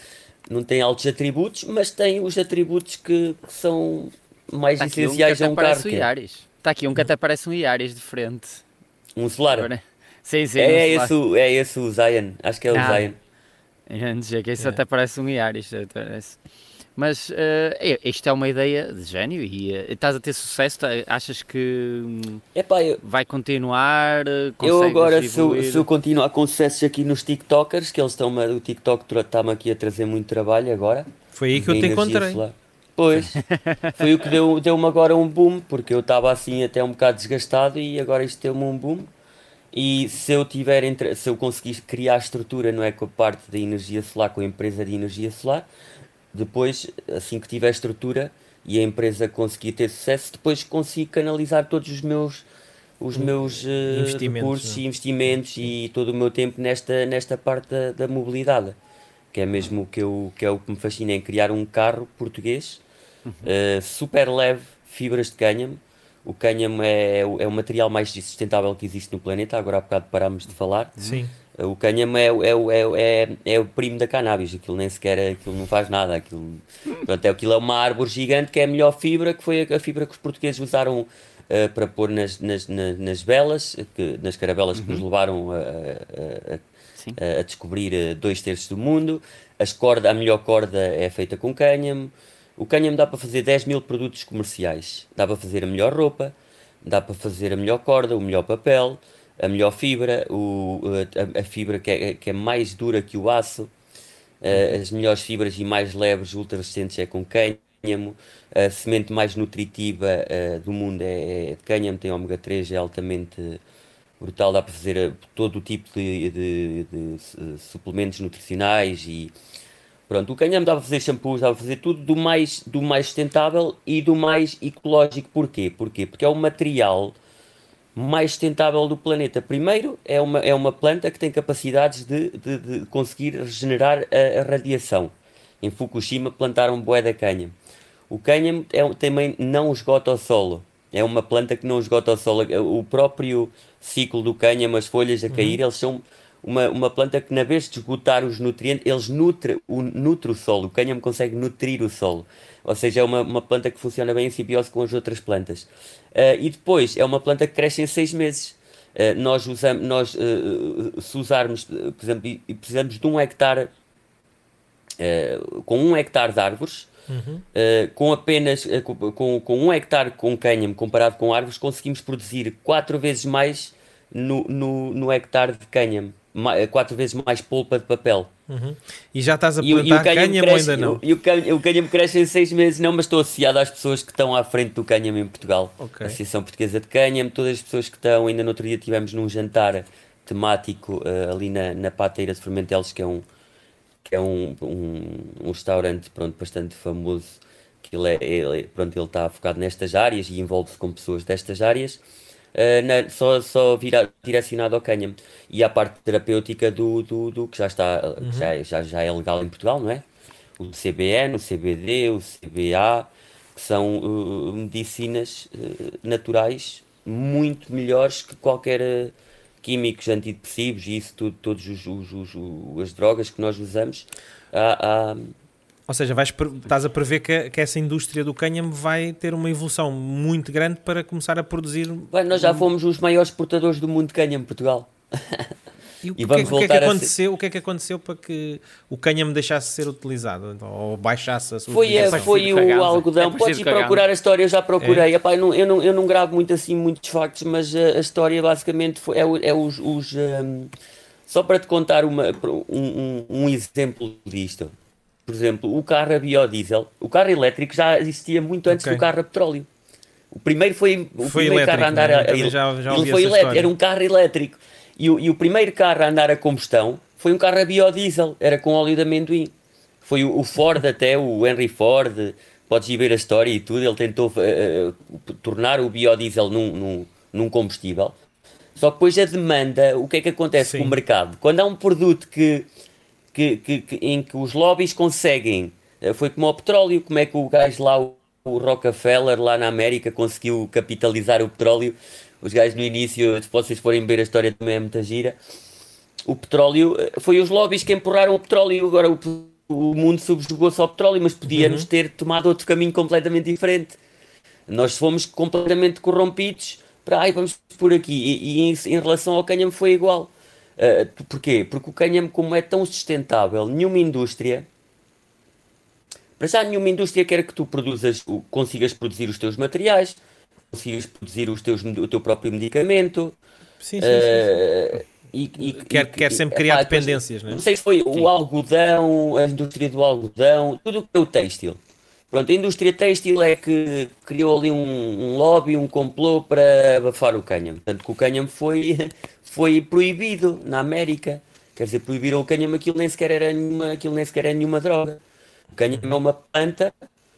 S2: não tem altos atributos, mas tem os atributos que, que são mais essenciais um a um carro.
S3: Um Está aqui um que até parece um Iaris de frente.
S2: Um Solar?
S3: Sim, sim.
S2: É, um esse, é esse o Zion. Acho que é o ah, Zion.
S3: Antes, é que isso é. até parece um Iaris. Parece. Mas uh, isto é uma ideia de gênio e uh, estás a ter sucesso? Tá, achas que hum, Epá, eu, vai continuar?
S2: Eu agora, se eu, se eu, continuar com sucessos aqui nos TikTokers, que eles estão o TikTok está-me aqui a trazer muito trabalho agora.
S1: Foi aí que eu te encontrei. Solar.
S2: Pois, foi o que deu-me deu agora um boom, porque eu estava assim até um bocado desgastado e agora isto deu-me um boom. E se eu tiver, se eu conseguir criar estrutura, não é com a parte da energia solar, com a empresa de energia solar, depois, assim que tiver estrutura e a empresa conseguir ter sucesso, depois consigo canalizar todos os meus os hum, meus uh, recursos e investimentos e todo o meu tempo nesta, nesta parte da, da, mobilidade, que é mesmo o que, eu, que é o que me fascina em criar um carro português uhum. uh, super leve, fibras de cânhamo. O cânhamo é, é o material mais sustentável que existe no planeta, agora há bocado parámos de falar.
S1: Sim.
S2: O cânhamo é, é, é, é, é o primo da cannabis, aquilo nem sequer aquilo não faz nada. Aquilo, pronto, é, aquilo é uma árvore gigante que é a melhor fibra, que foi a, fibra que os portugueses usaram uh, para pôr nas, nas, nas, velas, que, nas caravelas uhum. que nos uhum. levaram a, a, a, a descobrir uh, dois terços do mundo. As corda, a melhor corda é feita com cânhamo. O cânhamo dá para fazer 10 mil produtos comerciais. Dá para fazer a melhor roupa, dá para fazer a melhor corda, o melhor papel a melhor fibra, o, a, a fibra que é, que é, mais dura que o aço, uh, as melhores fibras e mais leves, ultra resistentes é com cânhamo, a semente mais nutritiva uh, do mundo é, é, de cânhamo, tem ômega 3, é altamente brutal, dá para fazer eh, todo o tipo de, de, de suplementos nutricionais e pronto, o cânhamo dá para fazer shampoos, dá para fazer tudo do mais, do mais sustentável e do mais ecológico, porquê? Porquê? Porque é um material mais sustentável do planeta. Primeiro, é uma, é uma planta que tem capacidades de, de, de conseguir regenerar a, a, radiação. Em Fukushima plantaram boé da cânhamo. O cânhamo é, também não esgota o solo. É uma planta que não esgota o solo. O próprio ciclo do cânhamo, as folhas a cair, uhum. eles são uma, uma planta que, na vez de esgotar os nutrientes, eles nutre o, nutre o solo. O cânhamo consegue nutrir o solo. Ou seja, é uma, uma planta que funciona bem em simbiose com as outras plantas. Uh, e depois, é uma planta que cresce em seis meses. Uh, nós usamos, nós, uh, se usarmos, por exemplo, e precisamos de um hectare, com um hectare de árvores, uhum. com apenas, com, com um hectare com cânhamo comparado com árvores, conseguimos produzir quatro vezes mais no, no, no hectare de cânhamo. Eh, quatro vezes mais polpa de papel.
S1: Uhum. E já estás a plantar cânhamo, ainda não?
S2: E o, cânhamo, o cânhamo cresce em seis meses, não, mas estou associado às pessoas que estão à frente do cânhamo em Portugal. Okay. A Associação Portuguesa de Cânhamo, todas as pessoas que estão, ainda no outro dia tivemos num jantar temático uh, ali na, na Pateira de Fermentelos, que é um, que é um, um, um restaurante pronto, bastante famoso, que ele, é, ele, pronto, ele está focado nestas áreas e envolve-se com pessoas destas áreas uh, na, só, só vira, direcionado ao cânhamo. E a parte terapêutica do, do, do que já está, uhum. já, já, já é legal em Portugal, não é? O CBN, o CBD, o CBA, que são uh, medicinas uh, naturais muito melhores que qualquer químicos antidepressivos e isso tudo, todos os, os, os, as drogas que nós usamos. Há, há,
S1: ou seja, vais, estás a prever que, que, essa indústria do cânhamo vai ter uma evolução muito grande para começar a produzir.
S2: Bem, nós já fomos os maiores exportadores do mundo de cânhamo, Portugal.
S1: E o, e vamos que, voltar o que é que aconteceu, o que é que aconteceu para que o cânhamo deixasse de ser utilizado então, ou baixasse a sua
S2: Foi, é, foi o algodão. É Podes ir procurar a história, eu já procurei. É. Epá, eu, não, eu, não, eu não gravo muito assim muitos factos, mas a, a história basicamente foi, é, é os. os um, só para te contar uma, um, um, um exemplo disto por exemplo, o carro a biodiesel, o carro elétrico já existia muito antes okay. do carro a petróleo. O primeiro foi o foi primeiro carro a andar né? a, ele, já, já ele foi elétrico, era um carro elétrico. E o, e o primeiro carro a andar a combustão foi um carro a biodiesel, era com óleo de amendoim. Foi o, o Ford até, o Henry Ford, podes ir ver a história e tudo, ele tentou uh, tornar o biodiesel num, num, num, combustível. Só que depois a demanda, o que é que acontece Sim. com o mercado? Quando há um produto que, que, que, que, em que os lobbies conseguem, uh, foi como o petróleo, como é que o gajo lá, o, o Rockefeller lá na América conseguiu capitalizar o petróleo, os gajos no início, se vocês forem ver a história também é muita gira, o petróleo, foi os lobbies que empurraram o petróleo, agora o o mundo subjugou-se ao petróleo, mas podíamos uhum. ter tomado outro caminho completamente diferente. Nós fomos completamente corrompidos para, ai, vamos por aqui. E, e em, em, relação ao cânhamo foi igual. Uh, porquê? Porque o cânhamo, como é tão sustentável, nenhuma indústria, para já nenhuma indústria quer que tu produzas, consigas produzir os teus materiais, consigas produzir os teus, o teu próprio medicamento.
S1: Sim, sim, uh, sim, sim. E, e, quer, e, quer sempre criar dependências, não é?
S2: Não sei se foi Sim. o algodão, a indústria do algodão, tudo o que é o têxtil. Pronto, a indústria têxtil é que criou ali um, um lobby, um complô para abafar o cânhamo. Tanto que o cânhamo foi, foi proibido na América. Quer dizer, proibiram o cânhamo, aquilo nem sequer era nenhuma, aquilo nem sequer era nenhuma droga. O cânhamo é uma planta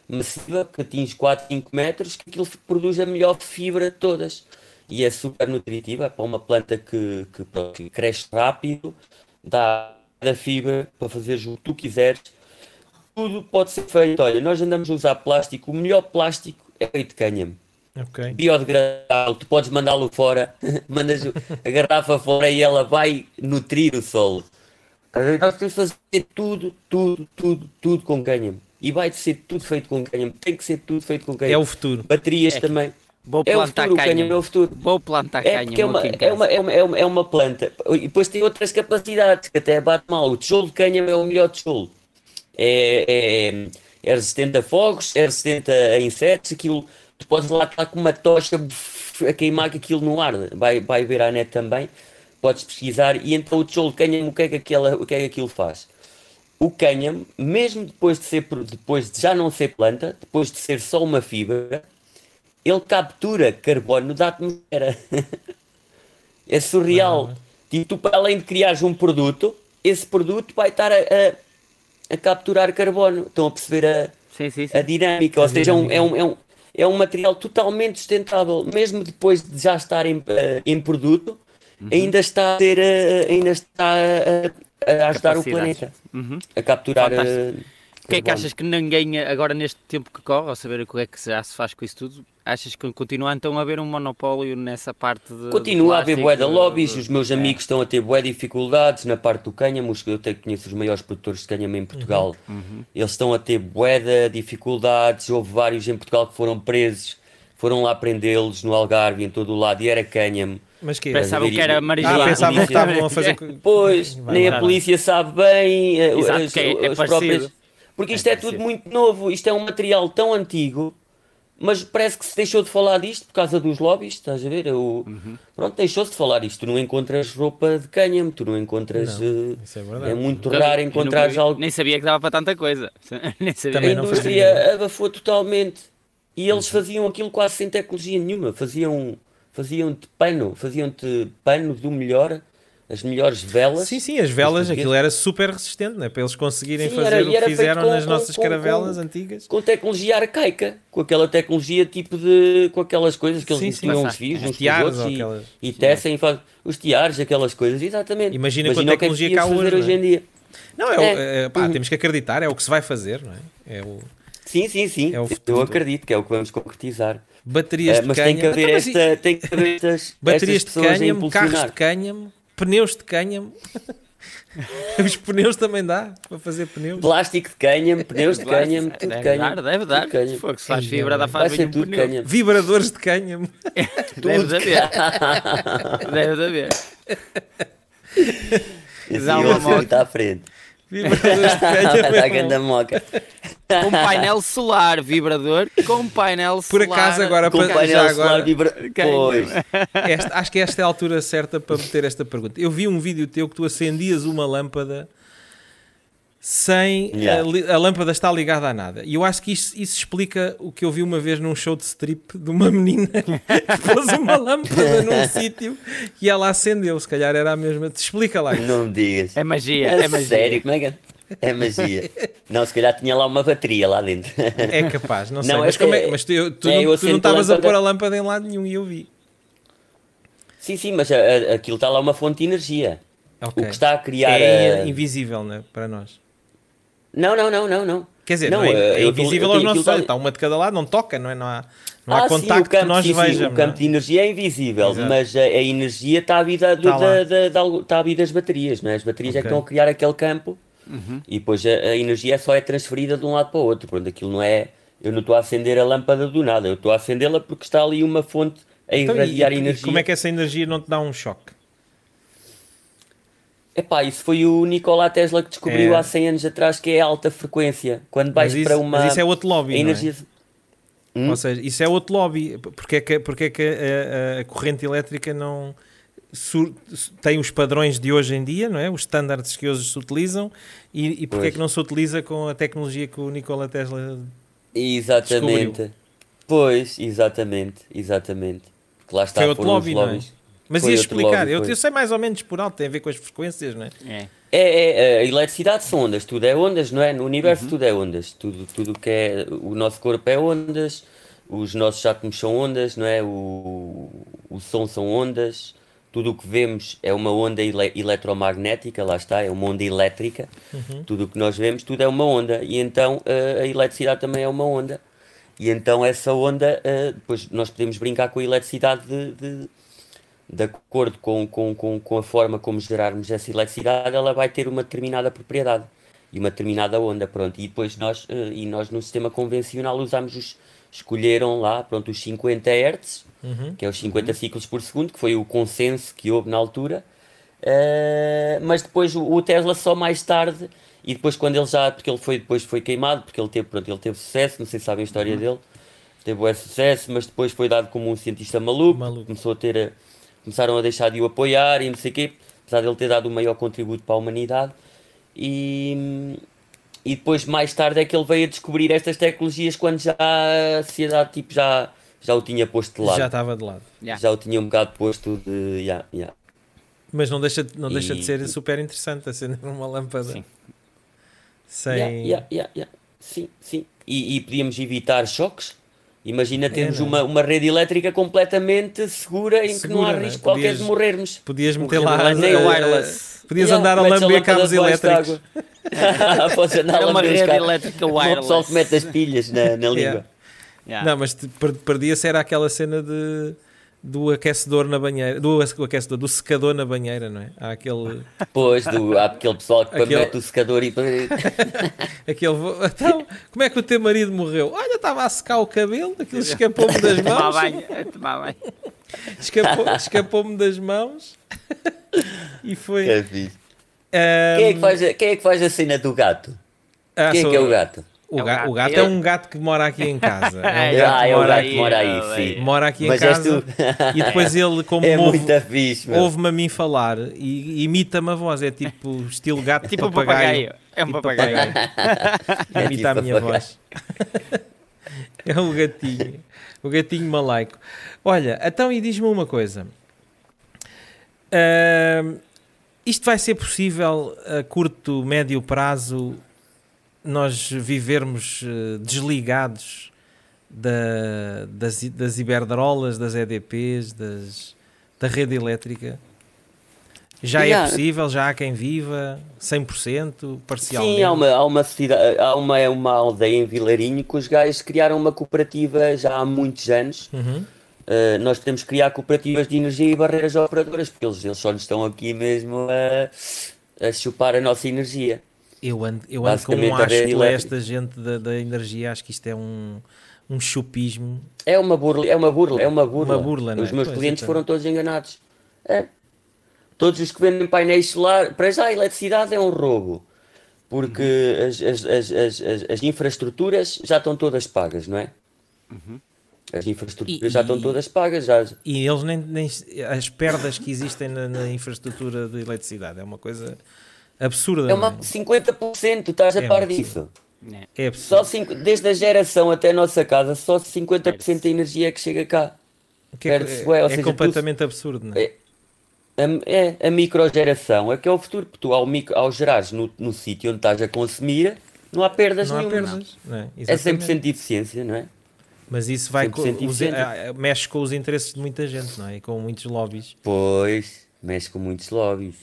S2: massiva que atinge 4, 5 metros, que aquilo produz a melhor fibra de todas e é super nutritiva para uma planta que, que, que cresce rápido, dá a fibra para fazer o que tu quiseres. Tudo pode ser feito. Olha, nós andamos a usar plástico, o melhor plástico é feito de cânhamo. Okay. Biodegradável, tu podes mandá-lo fora, mandas a garrafa fora e ela vai nutrir o solo. Nós temos que fazer tudo, tudo, tudo, tudo com cânhamo. E vai ser tudo feito com cânhamo. Tem que ser tudo feito com cânhamo.
S1: É o futuro.
S2: Baterias é. também.
S3: Vou é plantar
S2: o futuro, canha. é o futuro.
S3: Vou plantar
S2: é
S3: canha.
S2: É uma, é, uma, é, uma, é, uma, é uma planta. E depois tem outras capacidades que até bate mal. O tijolo de cânhamo é o melhor tijolo. É, é, é resistente a fogos, é resistente a insetos. Aquilo, tu podes lá estar com uma tocha a queimar que aquilo no ar. Vai, vai ver a net também. Podes pesquisar. E então o tijolo de cânhamo, o que é que, aquela, o que, é que aquilo faz? O cânhamo, mesmo depois de, ser, depois de já não ser planta, depois de ser só uma fibra, ele captura carbono da atmosfera. é surreal. Uhum. Tipo, tu, além de criares um produto, esse produto vai estar a, a, a capturar carbono. Estão a perceber a, sim, sim, sim. a dinâmica. A Ou seja, dinâmica. É, um, é, um, é um material totalmente sustentável. Mesmo depois de já estar em, uh, em produto, uhum. ainda está a ter, uh, ainda está a, a ajudar o planeta uhum. a capturar.
S3: O que é que achas que ninguém, agora neste tempo que corre, ao saber o que é que já se faz com isso tudo, achas que continua então a haver um monopólio nessa parte de.
S2: Continua a haver bué de lobbies, os meus é. amigos estão a ter bué dificuldades na parte do cânhamo, eu até conheço os maiores produtores de cânhamo em Portugal, uhum. uhum. eles estão a ter bué de dificuldades, houve vários em Portugal que foram presos, foram lá prendê-los no Algarve, em todo o lado, e era cânhamo.
S3: Mas que pensavam que era marihuana. Ah,
S1: pensavam que estavam a fazer.
S2: Pois, nem a polícia sabe bem. Eh, Exato, as, é, é próprias porque isto é, é tudo muito novo, isto é um material tão antigo, mas parece que se deixou de falar disto por causa dos lobbies, estás a ver? Eu, uhum. Pronto, deixou-se de falar disto. Tu não encontras roupa de cânhamo, tu não encontras. Não, uh, é, é, muito raro encontrar algo.
S3: Nem sabia que dava para tanta coisa. nem sabia.
S2: a indústria abafou totalmente. E eles uhum. faziam aquilo quase sem tecnologia nenhuma. Faziam, faziam-te pano, faziam-te pano do melhor as melhores velas.
S1: Sim, sim, as velas, aquilo era super resistente, né? para eles conseguirem sim, fazer era, o que fizeram com, nas com, nossas com, caravelas antigas.
S2: Com tecnologia arcaica, com aquela tecnologia tipo de. com aquelas coisas que eles tinham os fios, uns tiares, outros, aquelas, e, e tecem, os tiares, aquelas coisas, exatamente.
S1: Imagina, Imagina com a tecnologia que, é que há hoje, hoje em dia. Não, é, é, é pá, temos que acreditar, é o que se vai fazer, não é? é o,
S2: sim, sim, sim. É Eu acredito que é o que vamos concretizar.
S1: Baterias uh, de
S2: mas
S1: cânhamo.
S2: Tem que haver, então, esta, tem que haver estas,
S1: baterias
S2: estas
S1: de cânhamo, carros de cânhamo pneus de cânhamo. Os pneus também dá para fazer pneus.
S2: Plástico de cânhamo, pneus de cânhamo, tudo
S3: deve
S2: cânhamo.
S3: Dar, deve dar. Se for que se faz fibra, dá faz
S2: ser tudo
S3: pneu.
S2: cânhamo.
S1: Vibradores de cânhamo.
S3: deve haver. deve haver.
S2: Esse Dá uma está à frente.
S1: Vibradores de cânhamo.
S2: Está a moca
S3: com painel solar, vibrador com painel solar.
S1: Por acaso, agora,
S2: com
S1: para,
S2: painel
S1: já
S2: solar
S1: agora,
S2: vibra... pois.
S1: Esta, acho que esta é a altura certa para meter esta pergunta. Eu vi um vídeo teu que tu acendias uma lâmpada sem yeah. a, a, lâmpada está ligada a nada. E eu acho que isso, isso, explica o que eu vi uma vez num show de strip de uma menina que pôs uma lâmpada num sítio e ela acendeu. Se calhar era a mesma. Te explica lá.
S2: Não me digas.
S3: É magia, é, é magia.
S2: Sério, como é que é? É magia. Não, se calhar tinha lá uma bateria lá dentro.
S1: É capaz, não sei. Não, mas, como é, mas tu, tu, é, não, tu não estavas a, a pôr a lâmpada em lado nenhum e eu vi.
S2: Sim, sim, mas a, a, aquilo está lá uma fonte de energia. Okay. O que está a criar.
S1: É invisível, né? Para nós.
S2: Não, não, não, não, não.
S1: Quer dizer, não, não é, é invisível aos nossos olhos. Está uma de cada lado, não toca, não é? Não há, não há ah, contacto sim, campo, que nós sim, vejamos. Sim,
S2: o campo de energia é invisível, Exato. mas a, a, energia está à vida, do, da, da, da, está à vida das baterias, não é? As baterias okay. é que estão a criar aquele campo uhum. e depois a, a, energia só é transferida de um lado para o outro. Pronto, aquilo não é. Eu não estou a acender a lâmpada do nada, eu estou a acendê-la porque está ali uma fonte a então, irradiar e, energia. E
S1: como é que essa energia não te dá um choque?
S2: Epá, isso foi o Nikola Tesla que descobriu é. há 100 anos atrás que é alta frequência. Quando vais
S1: isso,
S2: para uma.
S1: Mas isso é outro lobby. Energia... É? Hum? Ou seja, isso é outro lobby. Porque é que, porque é que a, a corrente elétrica não tem os padrões de hoje em dia, não é? Os estándares que hoje se utilizam e, e porque é que não se utiliza com a tecnologia que o Nikola Tesla
S2: Exatamente. Descobriu? Pois, exatamente, exatamente.
S1: Lá está, Foi outro lobby, não é? Mas ia explicar, eu, eu, sei mais ou menos por alto, tem a ver com as frequências, não é?
S2: É, é, é a eletricidade são ondas, tudo é ondas, não é? No universo uhum. tudo é ondas, tudo, tudo que é, o nosso corpo é ondas, os nossos átomos são ondas, não é? O, o som são ondas, tudo o que vemos é uma onda ele eletromagnética, lá está, é uma onda elétrica, uhum. tudo o que nós vemos, tudo é uma onda, e então a, a eletricidade também é uma onda, e então essa onda, uh, depois nós podemos brincar com a eletricidade de, de de acordo com, com, com, com a forma como gerarmos essa eletricidade, ela vai ter uma determinada propriedade e uma determinada onda, pronto. E depois nós, uh, e nós no sistema convencional usamos os, escolheram lá, pronto, os 50 Hz, uhum. que é os 50 ciclos por segundo, que foi o consenso que houve na altura, uh, mas depois o, o, Tesla só mais tarde, e depois quando ele já, porque ele foi, depois foi queimado, porque ele teve, pronto, ele teve sucesso, não sei se sabem a história uhum. dele, teve o sucesso, mas depois foi dado como um cientista maluco, maluco. começou a ter... A, começaram a deixar de o apoiar e não sei o quê, apesar de ele ter dado o maior contributo para a humanidade. E, e depois, mais tarde, é que ele veio a descobrir estas tecnologias quando já a sociedade tipo, já, já o tinha posto de lado.
S1: Já estava de lado.
S2: Yeah. Já o tinha um bocado posto de. Yeah, yeah.
S1: Mas não deixa, não e... deixa de ser super interessante acender uma lâmpada. Sim. Sem...
S2: Yeah, yeah, Sim, sim. E, e podíamos evitar choques Imagina termos é, uma, uma rede elétrica completamente segura em segura, que não há risco é? qualquer de morrermos.
S1: Podias meter lá a wireless. Podias yeah, andar a lamber cabos elétricos.
S2: Podes andar a uma rede elétrica wireless. O pessoal que mete as pilhas na, na língua. Yeah.
S1: Yeah. Não, mas perdia-se era aquela cena de do aquecedor na banheira, do, aquecedor, do secador na banheira, não é? Há aquele.
S2: Pois, do, há aquele pessoal que aquele... mete o secador e.
S1: aquele. Então, como é que o teu marido morreu? Olha, estava a secar o cabelo, aquilo escapou-me das mãos. Tomar banho, Escapou, escapou-me das mãos e foi.
S2: É um... quem, é que faz a, quem é que faz a cena do gato? Ah, quem é que é o gato?
S1: O, é gato, o gato é um gato que mora aqui em casa. É um gato ah,
S2: é o gato que mora aí, sim.
S1: Mora aqui Mas em casa. E depois ele, como
S2: é
S1: ouve,
S2: fixe,
S1: ouve-me a mim falar e imita-me a voz. É tipo estilo gato
S3: tipo papagaio. papagaio. É um tipo papagaio.
S1: Imita é tipo a minha papagaio. voz. é o gatinho. O gatinho malaico. Olha, então e diz-me uma coisa. Uh, isto vai ser possível a curto, médio prazo nós vivermos uh, desligados da, das, das Iberdrolas, das EDPs, das, da rede elétrica? Já é possível? Já há quem viva 100%, parcialmente?
S2: Sim, há uma, há uma, cidade, há uma, é uma aldeia em Vilarinho que os gajos criaram uma cooperativa já há muitos anos. Uhum. Uh, nós temos que criar cooperativas de energia e barreiras operadoras, porque eles, eles só nos estão aqui mesmo a, a chupar a nossa energia.
S1: Eu ando, eu ando com um asco esta gente da, da energia, acho que isto é um, um chupismo.
S2: É uma burla, é uma burla, é uma burla.
S1: Uma burla
S2: Os
S1: é?
S2: meus pois clientes então. foram todos enganados. É. Todos os que vendem painéis solar, para já a eletricidade é um roubo. Porque uhum. as, as, as, as, as, infraestruturas já estão todas pagas, não é? Uhum. As infraestruturas e, já estão todas pagas. Já...
S1: E eles nem, nem as perdas que existem na, na infraestrutura de eletricidade é uma coisa absurda.
S2: É uma 50%, é? tu estás a é par disso.
S1: É absurdo. Só
S2: cinco, desde a geração até a nossa casa, só 50% da energia é que chega cá.
S1: Que é, é, é, é completamente tu, absurdo, não é?
S2: é a microgeração, é que é o futuro, porque tu ao, micro, ao gerares no, no sítio onde estás a consumir, não há perdas
S1: não
S2: nenhuma.
S1: Há perdas, não.
S2: Não é? é 100% de eficiência, não é?
S1: Mas isso vai com, os, mexe com os interesses de muita gente, não é? E com muitos lobbies.
S2: Pois, mexe com muitos lobbies.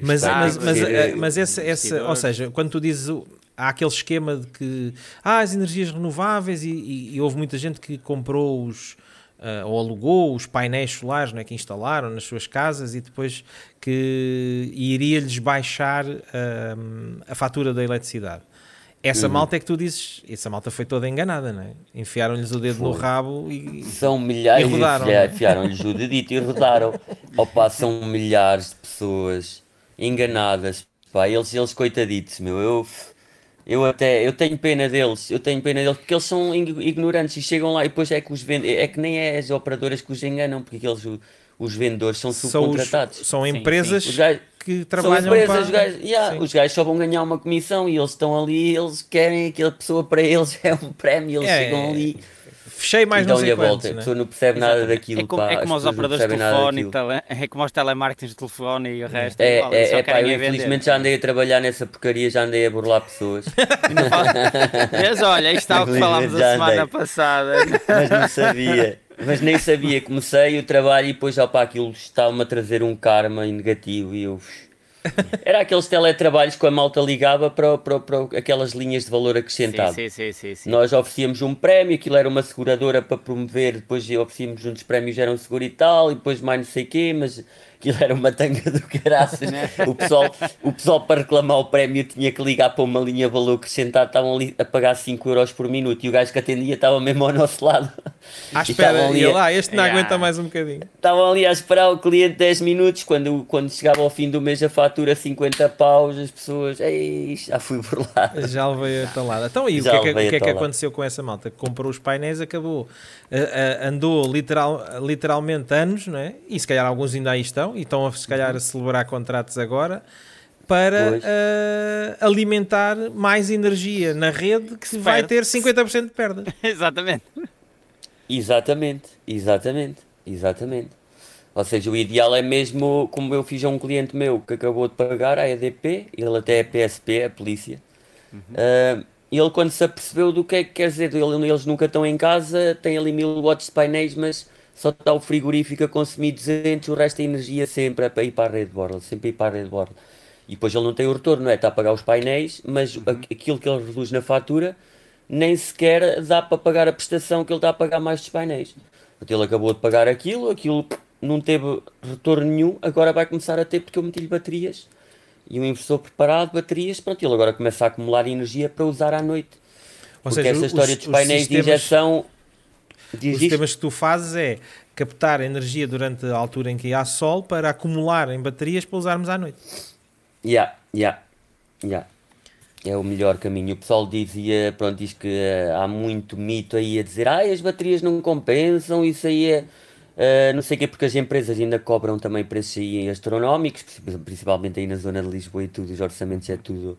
S1: Mas, mas, mas, mas, essa, essa, ou seja, quando tu dizes há aquele esquema de que ah, as energias renováveis e, e, e houve muita gente que comprou os uh, ou alugou os painéis solares né, que instalaram nas suas casas e depois que iria-lhes baixar uh, a fatura da eletricidade. Essa uhum. malta é que tu dizes, essa malta foi toda enganada, não é? Enfiaram-lhes o dedo foi. no rabo e.
S2: São milhares, rodaram, enfiaram-lhes o dedito e rodaram. Opa, são milhares de pessoas enganadas, pá, eles, eles coitaditos, meu, eu eu até, eu tenho pena deles, eu tenho pena deles porque eles são ignorantes e chegam lá e depois é que os vendem, é que nem é as operadoras que os enganam, porque eles, os vendedores são subcontratados.
S1: São, são empresas sim, sim. Gajos, que trabalham são empresas,
S2: para... Os gajos, yeah, os gajos só vão ganhar uma comissão e eles estão ali, eles querem aquela pessoa para eles é um prémio, eles é, chegam ali
S1: fechei mais então, não sei quantos, volta,
S2: né? a pessoa não percebe Exatamente. nada daquilo.
S3: É como,
S2: pá,
S3: é como os operadores de telefone, e tele, é como os telemarketings de telefone e o resto.
S2: É, igual, é, é pá, eu infelizmente já andei a trabalhar nessa porcaria, já andei a burlar pessoas.
S3: Mas olha, isto está o que falámos a semana passada.
S2: Mas não sabia. Mas nem sabia, comecei o trabalho e depois já para aquilo estava-me a trazer um karma negativo e eu era aqueles teletrabalhos que a malta ligava para, para, para aquelas linhas de valor acrescentado.
S3: Sim, sim, sim, sim,
S2: Nós oferecíamos um prémio, aquilo era uma seguradora para promover, depois oferecíamos dos prémios, era um seguro e tal, e depois mais não sei o quê, mas aquilo era uma tanga do caraças. o, pessoal, o pessoal, para reclamar o prémio, tinha que ligar para uma linha valor acrescentado, estavam ali a pagar 5 euros por minuto e o gajo que atendia estava mesmo ao nosso lado.
S1: À espera, ali, lá, este não aguenta mais um bocadinho.
S2: Estavam ali a esperar o cliente 10 minutos, quando, quando chegava ao fim do mês a fatura 50 paus, as pessoas, ei, já fui por lá.
S1: Já levei a talada. Então, e já o que, é que, que, é que aconteceu com essa malta? Comprou os painéis, acabou, uh, uh, andou literal, literalmente anos, não é? E se calhar alguns ainda aí estão, e estão a, se calhar a celebrar contratos agora para uh, alimentar mais energia na rede que vai ter 50% de perda.
S3: Exatamente.
S2: Exatamente, exatamente, exatamente. Ou seja, o ideal é mesmo, como eu fiz a um cliente meu que acabou de pagar a EDP, ele até é PSP, é a polícia, uhum. uh, ele quando se apercebeu do que é que quer dizer, eles nunca estão em casa, têm ali mil watts de painéis, mas só está o frigorífico a consumir 200, o resto da energia sempre a ir para a rede borla, sempre a ir para a rede borla. E depois ele não tem o retorno, não é? Está a pagar os painéis, mas uhum. aquilo que ele reduz na fatura nem sequer dá para pagar a prestação que ele está a pagar mais dos painéis. Ele acabou de pagar aquilo, aquilo não teve retorno nenhum, agora vai começar a ter porque eu meti-lhe baterias e um inversor preparado, baterias, pronto, ele agora começa a acumular energia para usar à noite. Ou porque seja, essa história os, dos painéis sistemas... de injeção
S1: Diz Os sistemas que tu fazes é captar energia durante a altura em que há sol para acumular em baterias para usarmos à noite.
S2: Yeah, yeah, yeah. É o melhor caminho. O pessoal dizia, pronto, diz que uh, há muito mito aí a dizer ah, as baterias não compensam, isso aí é. Uh, não sei o quê, porque as empresas ainda cobram também preços aí astronómicos, principalmente aí na zona de Lisboa e tudo, os orçamentos é tudo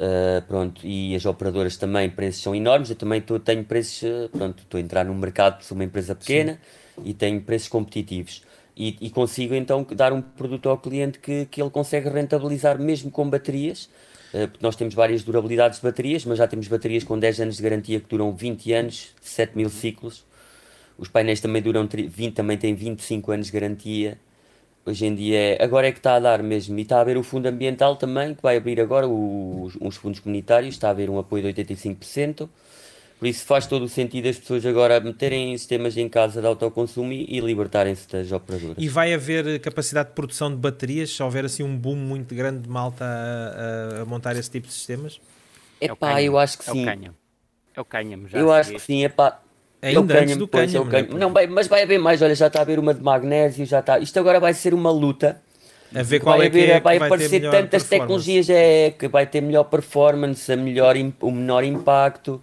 S2: Uh, pronto, e as operadoras também, preços são enormes. Eu também tô, tenho preços, uh, pronto, estou a entrar no mercado, sou uma empresa pequena Sim. e tenho preços competitivos. E, e, consigo então dar um produto ao cliente que, que ele consegue rentabilizar mesmo com baterias, uh, porque nós temos várias durabilidades de baterias, mas já temos baterias com 10 anos de garantia que duram 20 anos, 7 mil ciclos. Os painéis também duram 20, também têm 25 anos de garantia. Hoje em dia, é, agora é que está a dar mesmo. E está a haver o fundo ambiental também, que vai abrir agora os, os fundos comunitários, está a haver um apoio de 85%. Por isso faz todo o sentido as pessoas agora meterem sistemas em casa de autoconsumo e, e libertarem-se das operadoras.
S1: E vai haver capacidade de produção de baterias se houver assim um boom muito grande de malta a, a montar esse tipo de sistemas?
S2: É pá, eu acho que sim.
S3: É o cânhamo. É o cânhamo já.
S2: Eu acho que sim, é pá.
S1: Ainda antes do cânhamo.
S2: cânhamo. Não, mas vai haver mais, olha, já está a haver uma de magnésio, já está. Isto agora vai ser uma luta.
S1: A ver qual vai é que é
S2: vai, vai aparecer tantas tecnologias é que vai ter melhor performance, a melhor, o menor impacto.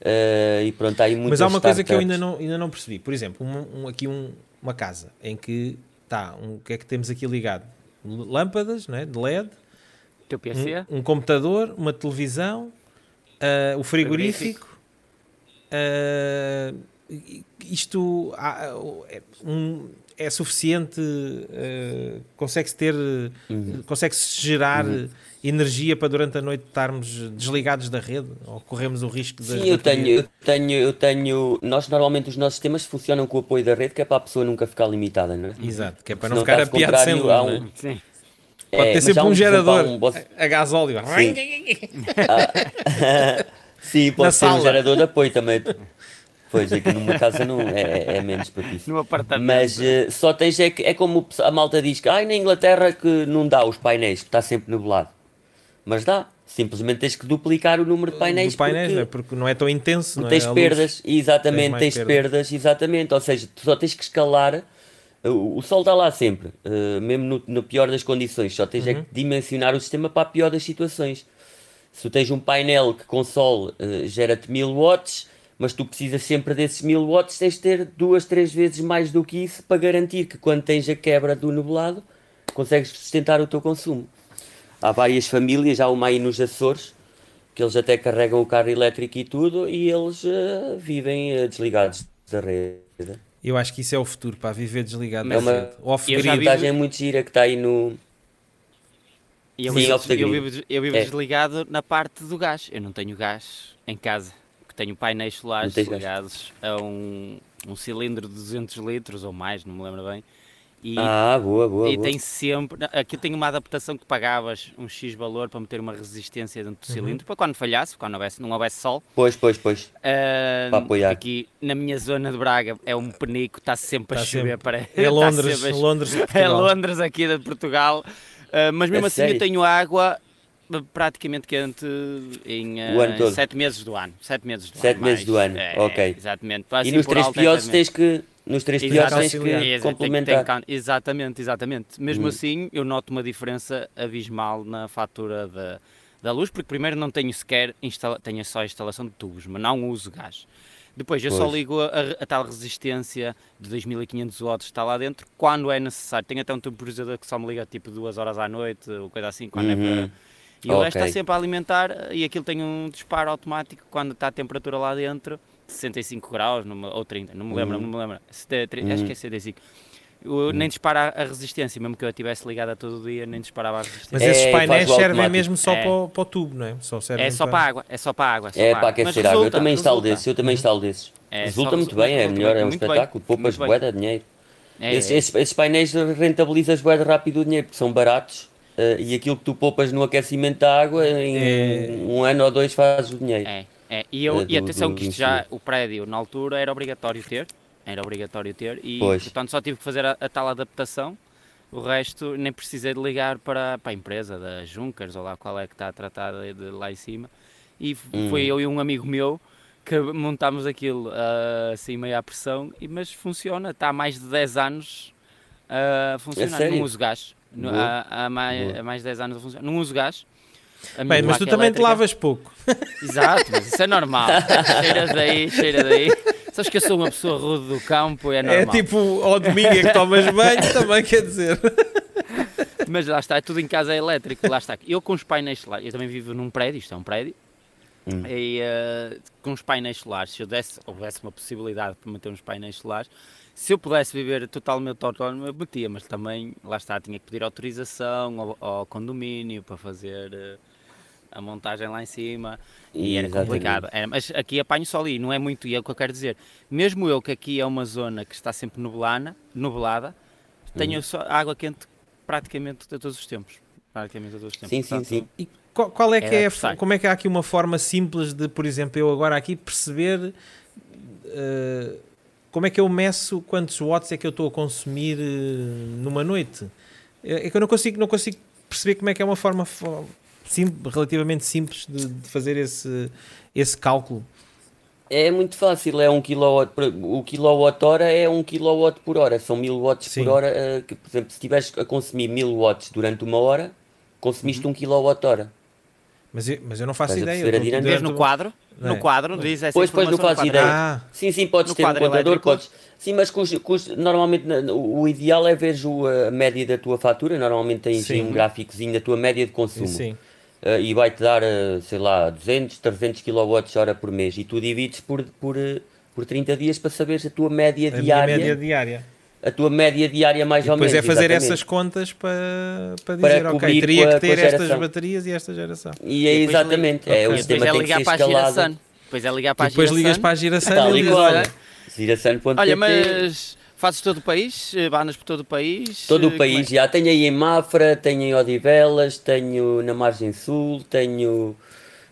S2: Uh, e pronto, há aí
S1: Mas há uma coisa que eu ainda não, ainda não percebi. Por exemplo, um, um aqui um, uma casa em que está, um, o que é que temos aqui ligado? Lâmpadas né, de LED,
S3: Teu PC?
S1: Um, um computador, uma televisão, uh, o frigorífico, Uh, isto, um, é suficiente, uh, consegue-se ter, uhum. consegue-se gerar uhum. energia para durante a noite estarmos desligados da rede ou corremos o risco de.
S2: Sim, eu tenho, eu tenho, eu tenho. Nós normalmente os nossos sistemas funcionam com o apoio da rede, que é para a pessoa nunca ficar limitada, não é?
S1: Exato, que é para não, não ficar a piar sem luz. Um... É? Sim. Pode é, ter sempre um, um gerador um, a gás óleo.
S2: Sim, ah, sim pode ser um gerador de apoio também. Pois, aqui numa casa não, é, é menos propício.
S3: No apartamento.
S2: Mas uh, só tens é que, é como a malta diz que ah, na Inglaterra que não dá os painéis, que está sempre nublado. Mas dá. Simplesmente tens que duplicar o número de painéis.
S1: Do painéis, porque, é? porque não é tão intenso. Não
S2: tens
S1: é?
S2: perdas, exatamente, tens, tens perdas. perdas. exatamente. Ou seja, tu só tens que escalar. O, o sol está lá sempre, uh, mesmo no, no, pior das condições. Só tens é uhum. é que dimensionar o sistema para a pior das situações. Se tu tens um painel que com sol uh, gera-te 1000 watts, mas tu precisas sempre desses 1000 watts, tens de ter duas, três vezes mais do que isso para garantir que quando tens a quebra do nublado, consegues sustentar o teu consumo. Há várias famílias, há uma aí nos Açores, que eles até carregam o carro elétrico e tudo, e eles uh, vivem uh, desligados da rede.
S1: Eu acho que isso é o futuro, para viver desligado
S2: é uma vantagem muito gira que está aí no...
S3: Eu, Sim, vivo, eu vivo, eu vivo é. desligado na parte do gás. Eu não tenho gás em casa tenho painéis solares ligados a um, um cilindro de 200 litros ou mais, não me lembro bem.
S2: E, ah, boa, boa.
S3: E
S2: boa.
S3: tem sempre. Aqui tem uma adaptação que pagavas um X valor para meter uma resistência dentro do uhum. cilindro, para quando falhasse, quando houvesse, não houvesse sol.
S2: Pois, pois, pois.
S3: Uh, para apoiar. Aqui na minha zona de Braga é um penico, está sempre está a chover. Sempre. Para,
S1: é Londres, Londres
S3: É Londres aqui de Portugal. Uh, mas mesmo é assim sério? eu tenho água praticamente quente em uh, sete meses do ano. Sete meses do
S2: sete
S3: ano.
S2: meses mais. do ano,
S3: é,
S2: ok.
S3: Exatamente.
S2: e nos três piores tens que nos três piores tens que complementar. Tem, tem,
S3: exatamente, exatamente. Mesmo hum. assim, eu noto uma diferença abismal na fatura da, da luz, porque primeiro não tenho sequer, instala, tenho só a instalação de tubos, mas não uso gás. Depois eu pois. só ligo a, a, tal resistência de 2500 watts está lá dentro quando é necessário. Tenho até um temporizador que só me liga tipo duas horas à noite ou coisa assim, quando é uhum. é para e okay. o resto está sempre a alimentar e aquilo tem um disparo automático quando está a temperatura lá dentro, 65 graus numa, ou 30, não me lembro, uhum. não me lembro. Uhum. Acho que é 65. Eu, nem dispara a resistência, mesmo que eu a tivesse ligada todo o dia, nem disparava a resistência.
S1: Mas esses é, painéis servem mesmo só é. para, o, para, o, tubo, não é?
S3: Só é só para... para água, é só para água.
S2: É, para, para aquecer água. Eu também instalo desses, eu também instalo desses. É, resulta muito bem, é melhor, é um espetáculo, poupas bué de dinheiro. É, esses, esses, esses painéis rentabilizas bué rápido o dinheiro, porque são baratos Uh, e aquilo que tu poupas no aquecimento da água, em é... um ano ou dois faz o dinheiro.
S3: É, é. E, eu, uh, e atenção do, que isto já, o prédio na altura era obrigatório ter, era obrigatório ter, e pois. portanto só tive que fazer a, a, tal adaptação, o resto nem precisei de ligar para, para a empresa da Junkers, ou lá qual é que está a tratar de, de lá em cima, e hum. foi eu e um amigo meu que montámos aquilo uh, assim meio à pressão, mas funciona, está há mais de 10 anos a funcionar, não uso gás. No, há, há, mais, há mais de 10 anos a funcionar. Não uso gás.
S1: Bem, mas tu também elétrica. te lavas pouco.
S3: Exato, mas isso é normal. cheira daí, cheira daí. Sabes que eu sou uma pessoa rude do campo é, é normal.
S1: É tipo ao domingo é que tomas banho, também quer dizer.
S3: Mas lá está, tudo em casa é elétrico. Lá está. Eu com os painéis solares, eu também vivo num prédio, isto é um prédio, hum. e uh, com os painéis solares, se eu desse, houvesse uma possibilidade para manter uns painéis solares, se eu pudesse viver totalmente autónomo, eu metia, mas também, lá está, tinha que pedir autorização ao, ao condomínio para fazer uh, a montagem lá em cima e, e era complicado. Era, mas aqui apanho só ali, não é muito, e é o que eu quero dizer. Mesmo eu, que aqui é uma zona que está sempre nublana, nublada, tenho hum. só água quente praticamente a todos os tempos. Praticamente a todos os tempos.
S2: Sim, sim, sim.
S1: E qual, qual é que é, é como é que há aqui uma forma simples de, por exemplo, eu agora aqui perceber. Uh, como é que eu meço quantos watts é que eu estou a consumir uh, numa noite? É, é que eu não consigo, não consigo perceber como é que é uma forma sim, relativamente simples de, de, fazer esse, esse cálculo.
S2: É muito fácil, é um kilowatt, o kilowatt hora é um kilowatt por hora, são mil watts sim. por hora, uh, que, por exemplo, se estiveres a consumir mil watts durante uma hora, consumiste uhum. um kilowatt hora.
S1: Mas eu, mas eu não faço Estás ideia.
S3: Vês no quadro? É? No quadro diz essa
S2: Pois, pois não fazes ideia. Ah. Sim, sim, podes no ter um contador, elétrico. podes. Sim, mas custo, custo, normalmente o ideal é ver a média da tua fatura. Normalmente tens sim. um gráficozinho da tua média de consumo. Sim. Uh, e vai-te dar, uh, sei lá, 200, 300 kWh por mês. E tu divides por, por, uh, por 30 dias para saberes a tua média a diária.
S1: média diária.
S2: a tua média diária mais
S1: e
S2: ou menos.
S1: Depois é fazer
S2: exatamente.
S1: essas contas para, para dizer,
S2: Para
S1: ok, teria
S2: a-
S1: que ter
S2: a
S1: estas
S2: geração.
S1: baterias e esta geração.
S2: E é
S3: E depois
S2: exatamente, é,
S1: Ok.
S2: o
S3: E
S2: sistema
S3: depois é
S2: tem que
S3: ligar
S2: ser
S3: para a
S2: escalado.
S3: geração. Depois é ligar para
S1: E depois
S3: a
S1: ligas
S3: geração.
S1: para a geração e
S2: e qual.
S1: olha,
S2: Geração.pt.
S3: Olha, mas fazes todo o país? Eh, Bandas por todo o país?
S2: Todo
S3: Eh,
S2: o
S3: como
S2: país,
S3: é?
S2: já tenho aí em Mafra, tenho em Odivelas, tenho na Margem Sul, tenho,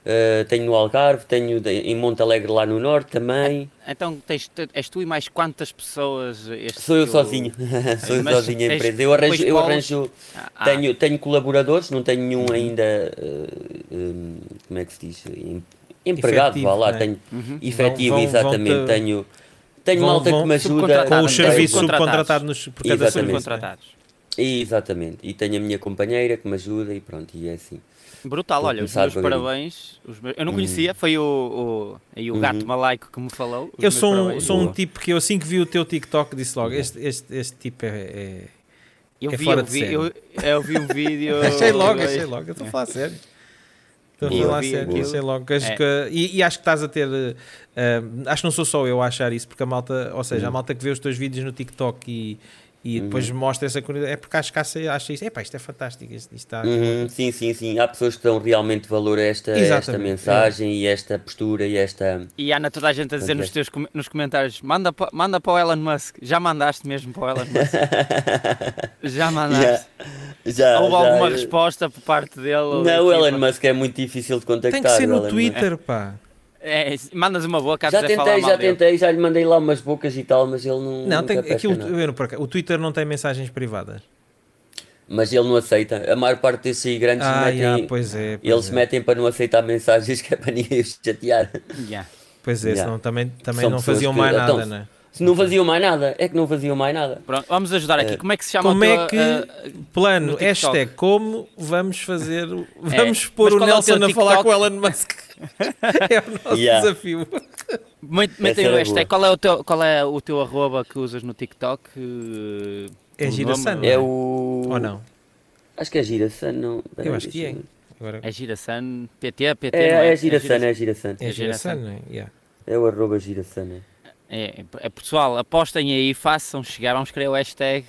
S2: eh, tenho no Algarve, tenho em Monte Alegre lá no Norte também.
S3: Então tens, te- és tu e mais quantas pessoas? Este
S2: Sou eu
S3: teu-
S2: sozinho, sou eu sozinho a empresa. Eu arranjo, eu arranjo
S3: Ah, ah,
S2: tenho, tenho colaboradores, não tenho nenhum ainda, eh, eh, como é que se diz, Em- empregado,
S1: Efetivo,
S2: vá lá,
S1: né?
S2: tenho
S3: Uhum.
S2: efetivo,
S1: Vão- vão-
S2: exatamente,
S1: vão-te-
S2: tenho, tenho
S1: vão-
S2: malta
S1: vão
S2: que me ajuda.
S1: com serviços
S3: subcontratados.
S1: subcontratados nos, por cada
S2: Exatamente.
S1: serviço. né?
S3: Subcontratados.
S2: Exatamente, e tenho a minha companheira que me ajuda e pronto, e é assim.
S3: Brutal,
S2: Vou
S3: olha, os meus parabéns. Os meus- Eu não conhecia, foi o, o, aí o
S2: Uhum.
S3: gato malaico que me falou.
S1: Eu sou um, sou um tipo que eu assim que vi o teu TikTok disse logo, este, este, este tipo é... é-
S3: Eu
S1: é
S3: vi,
S1: fora
S3: eu vi, eu, eu vi um vídeo.
S1: achei logo, achei logo, eu estou a falar sério. Estou a falar sério, achei logo. acho
S3: É.
S1: que- e, e acho que estás a ter. eh, acho que não sou só eu a achar isso, porque a malta, ou seja, a
S2: Uhum.
S1: malta que vê os teus vídeos no TikTok e, e depois mostra essa comunidade, é porque acho que acha, acha isso, epá, isto é fantástico, isto, isto está.
S2: Uhum, sim, sim, sim. Há pessoas que dão realmente valor a esta, a esta
S1: Exatamente,
S2: mensagem e esta postura e esta.
S3: E Ana, toda a gente a dizer nos, teus, com- nos comentários: manda, pa- manda para o Elon Musk. Já mandaste mesmo para o Elon Musk? Já mandaste.
S2: Já,
S3: Houve
S2: já,
S3: alguma
S2: eu-
S3: resposta por parte dele?
S2: Não, o
S3: equipa?
S2: Elon Musk é muito difícil de contactar.
S1: Tem que ser no
S2: Elon Musk.
S1: Twitter, pá.
S3: É, mandas uma boca a
S2: Já
S3: falar
S2: tentei,
S3: mal
S2: já
S3: dele.
S2: tentei, já lhe mandei lá umas bocas e tal, mas ele não.
S1: Não, tem,
S2: pesca
S1: aquilo, não, o Twitter não tem mensagens privadas.
S2: Mas ele não aceita. A maior parte desses grandes
S1: Ah,
S2: metem,
S1: já, pois é. Pois
S2: eles
S1: é.
S2: se metem para não aceitar mensagens que é para ninguém os chatear.
S3: Yeah.
S1: Pois é,
S2: Yeah.
S1: senão também, também
S2: São
S1: não faziam
S2: que-
S1: mais
S2: então,
S1: nada, né?
S2: Se não faziam mais nada, é que não faziam mais nada.
S3: Pronto, vamos ajudar aqui.
S2: Eh,
S3: Como é que se chama
S1: Como
S3: o
S1: é que-
S3: eh,
S1: Plano, hashtag como vamos fazer, o- vamos pôr
S3: Mas
S1: o
S3: é
S1: Nelson
S3: teu
S1: a falar com o Elon Musk. é o nosso
S2: Yeah.
S1: desafio.
S3: Metem
S2: era
S3: o hashtag. Qual é o, teu, qual é o teu arroba que usas no TikTok? Eh,
S1: É
S3: o
S1: Girasan,
S3: nome?
S2: É o.
S1: Ou não?
S2: Acho que é Girasan, não.
S1: Eu acho que é. Agora,
S3: É Girasan PT, PT,
S2: É,
S3: não é?
S2: é Girasan, é Girasan.
S1: é
S3: é
S1: Girasan, é? Yeah.
S2: É o arroba Girasan. é.
S3: É, é, pessoal, apostem aí, façam chegar, vamos criar o hashtag.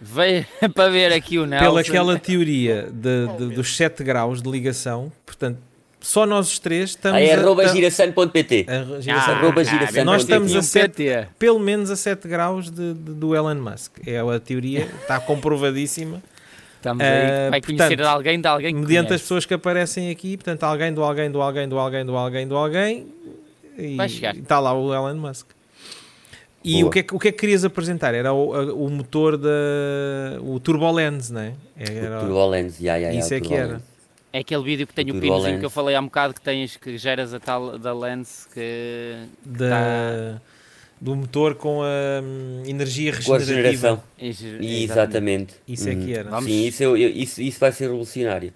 S3: Veio para ver aqui o Nelson.
S1: Pela aquela teoria de, de- dos 7 graus de ligação, portanto, só nós os três estamos
S2: Ah, é
S1: a,
S2: arroba arroba
S3: Ah,
S2: Girasan.
S1: Nós estamos a
S3: um
S1: sete-
S3: PT.
S1: pelo menos a 7 graus de- de- do Elon Musk. É a teoria, está comprovadíssima.
S3: Estamos aí. Vai conhecer
S1: portanto,
S3: alguém de alguém que
S1: mediante as
S3: conhece.
S1: pessoas que aparecem aqui, portanto, alguém do alguém do alguém do alguém do alguém do alguém e
S3: Vai chegar.
S1: está lá o Elon Musk. E
S2: Boa.
S1: o que, é que, o que é que querias apresentar? Era o, a- o motor da. o Turbolens, não é? Era,
S2: Turbolens, ya, ya,
S1: Isso
S2: o
S1: é que
S2: Turbolens.
S1: era.
S3: É aquele vídeo que tem o pinozinho que eu falei há um bocado que tens que geras a tal da lens que
S1: da, do motor com a hum, energia
S2: Com a
S1: regenerativa.
S2: regeneração.
S3: Exatamente.
S2: Exatamente.
S1: Isso é que
S2: Uhum.
S1: era.
S3: Vamos-
S2: Sim, isso, eu- isso, isso vai ser revolucionário.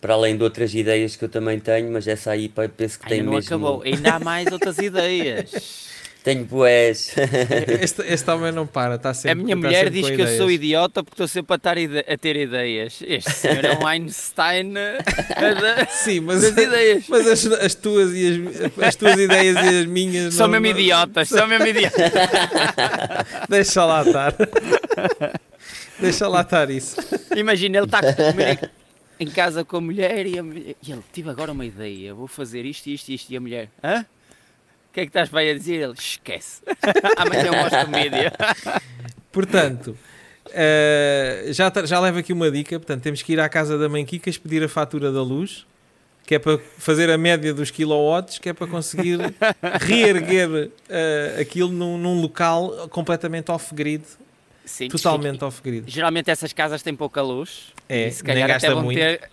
S2: Para além de outras ideias que eu também tenho, mas essa aí penso que tem
S3: Ainda não
S2: mesmo.
S3: acabou, ainda há mais outras ideias.
S2: Tenho boés.
S1: Este, este homem não para, está sempre
S3: A minha mulher diz que eu sou
S1: ideias.
S3: idiota porque estou sempre a, tar a ter ideias. Este senhor é um Einstein eh, da-
S1: Sim, mas,
S3: das ideias.
S1: mas as, as tuas e as, as tuas ideias e as minhas.
S3: São
S1: não-
S3: mesmo
S1: não-
S3: idiotas, são mesmo idiotas.
S1: Deixa lá estar. Deixa lá estar isso.
S3: Imagina, ele está a comer em casa com a mulher e, a mulher, e ele, tive agora uma ideia, vou fazer isto, isto, isto, e a mulher, hã? O que é que estás aí a dizer? Ele, esquece. Amanhã mostro mídia.
S1: Portanto, eh, já, já levo aqui uma dica. Portanto, temos que ir à casa da mãe Kikas pedir a fatura da luz, que é para fazer a média dos kilowatts, que é para conseguir reerguer eh, aquilo num, num local completamente off-grid,
S3: Sim,
S1: totalmente off-grid.
S3: Geralmente essas casas têm pouca luz.
S1: É,
S3: e se
S1: nem
S3: calhar
S1: gasta
S3: até vão
S1: muito.
S3: ter.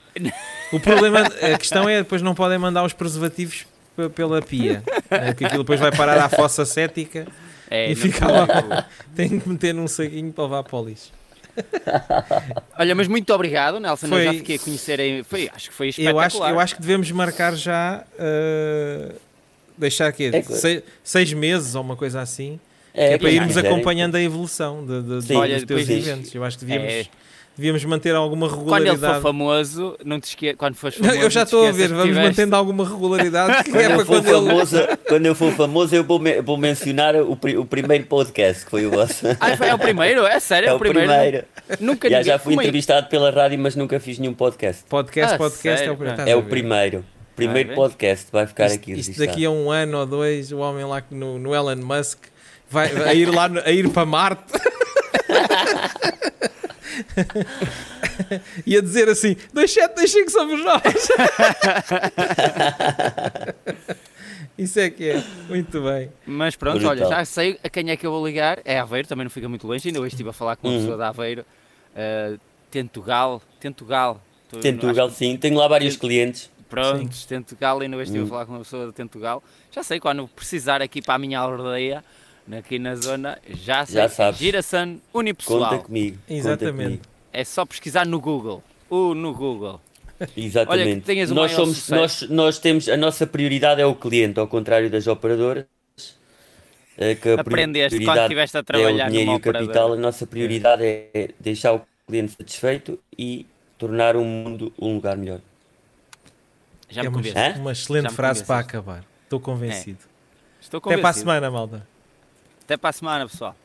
S1: O problema, a questão é depois não podem mandar os preservativos pela pia, né, que aquilo depois vai parar à fossa cética
S3: É,
S1: e fica lá. Tem que meter num saquinho para levar para o lixo.
S3: Olha, mas muito obrigado, Nelson.
S1: Foi-
S3: Eu já fiquei a conhecer. Foi, acho que foi
S1: Eu
S3: espetacular.
S1: acho, eu acho que devemos marcar já, uh, deixar aqui,
S2: É que-
S1: seis, seis meses ou uma coisa assim,
S2: É,
S1: que é para
S2: quem
S1: irmos acompanhando a evolução de, de- de-
S2: Sim,
S1: dos
S3: Olha,
S1: teus eventos. Eu acho que devíamos,
S3: É.
S1: devíamos manter alguma regularidade.
S3: Quando ele for famoso, não te esque... quando fores famoso,
S1: não, eu já estou a ver, vamos tiveste... mantendo alguma regularidade.
S2: quando, é eu quando, famoso, ele... quando eu for famoso, eu vou, me... vou mencionar o, o, primeiro podcast que foi o vosso.
S3: Ah, é o primeiro? É sério?
S2: É o primeiro? primeiro.
S3: Nunca
S2: já, já fui entrevistado pela rádio, mas nunca fiz nenhum podcast.
S1: Podcast, ah, podcast sério? é o primeiro.
S2: É o primeiro. Primeiro ah, podcast vai ficar
S1: isto,
S2: aqui.
S1: Isto daqui a um ano ou dois, o homem lá no, no Elon Musk vai a ir lá a ir para Marte. e a dizer assim: 2725 somos nós. Isso é que é, muito bem.
S3: Mas pronto, Brutal. olha, já sei a quem é que eu vou ligar. É Aveiro, também não fica muito longe. Ainda hoje estive a falar com uma uhum. pessoa de Aveiro. Uh, Tentugal, Tentugal.
S2: Tentugal, sim, tenho lá vários clientes.
S3: Pronto, Tentugal, ainda hoje estive uhum. a falar com uma pessoa de Tentugal. Já sei, quando precisar aqui para a minha aldeia, aqui na zona, já. Já sabes. Giração Unipessoal.
S2: Conta comigo.
S1: Exatamente.
S2: Conta comigo.
S3: É só pesquisar no Google. O no Google.
S2: Exatamente. Olha, nós, somos, nós, nós temos, a nossa prioridade é o cliente, ao contrário das operadoras.
S3: Eh, que a Aprendeste quando estiveste a trabalhar é o dinheiro e o capital.
S2: A nossa prioridade é deixar o cliente satisfeito e tornar o mundo um lugar melhor.
S1: Já me é uma, uma excelente frase para acabar. Estou convencido. É. Estou convencido. Até para a semana, malda.
S3: Até para a semana, pessoal.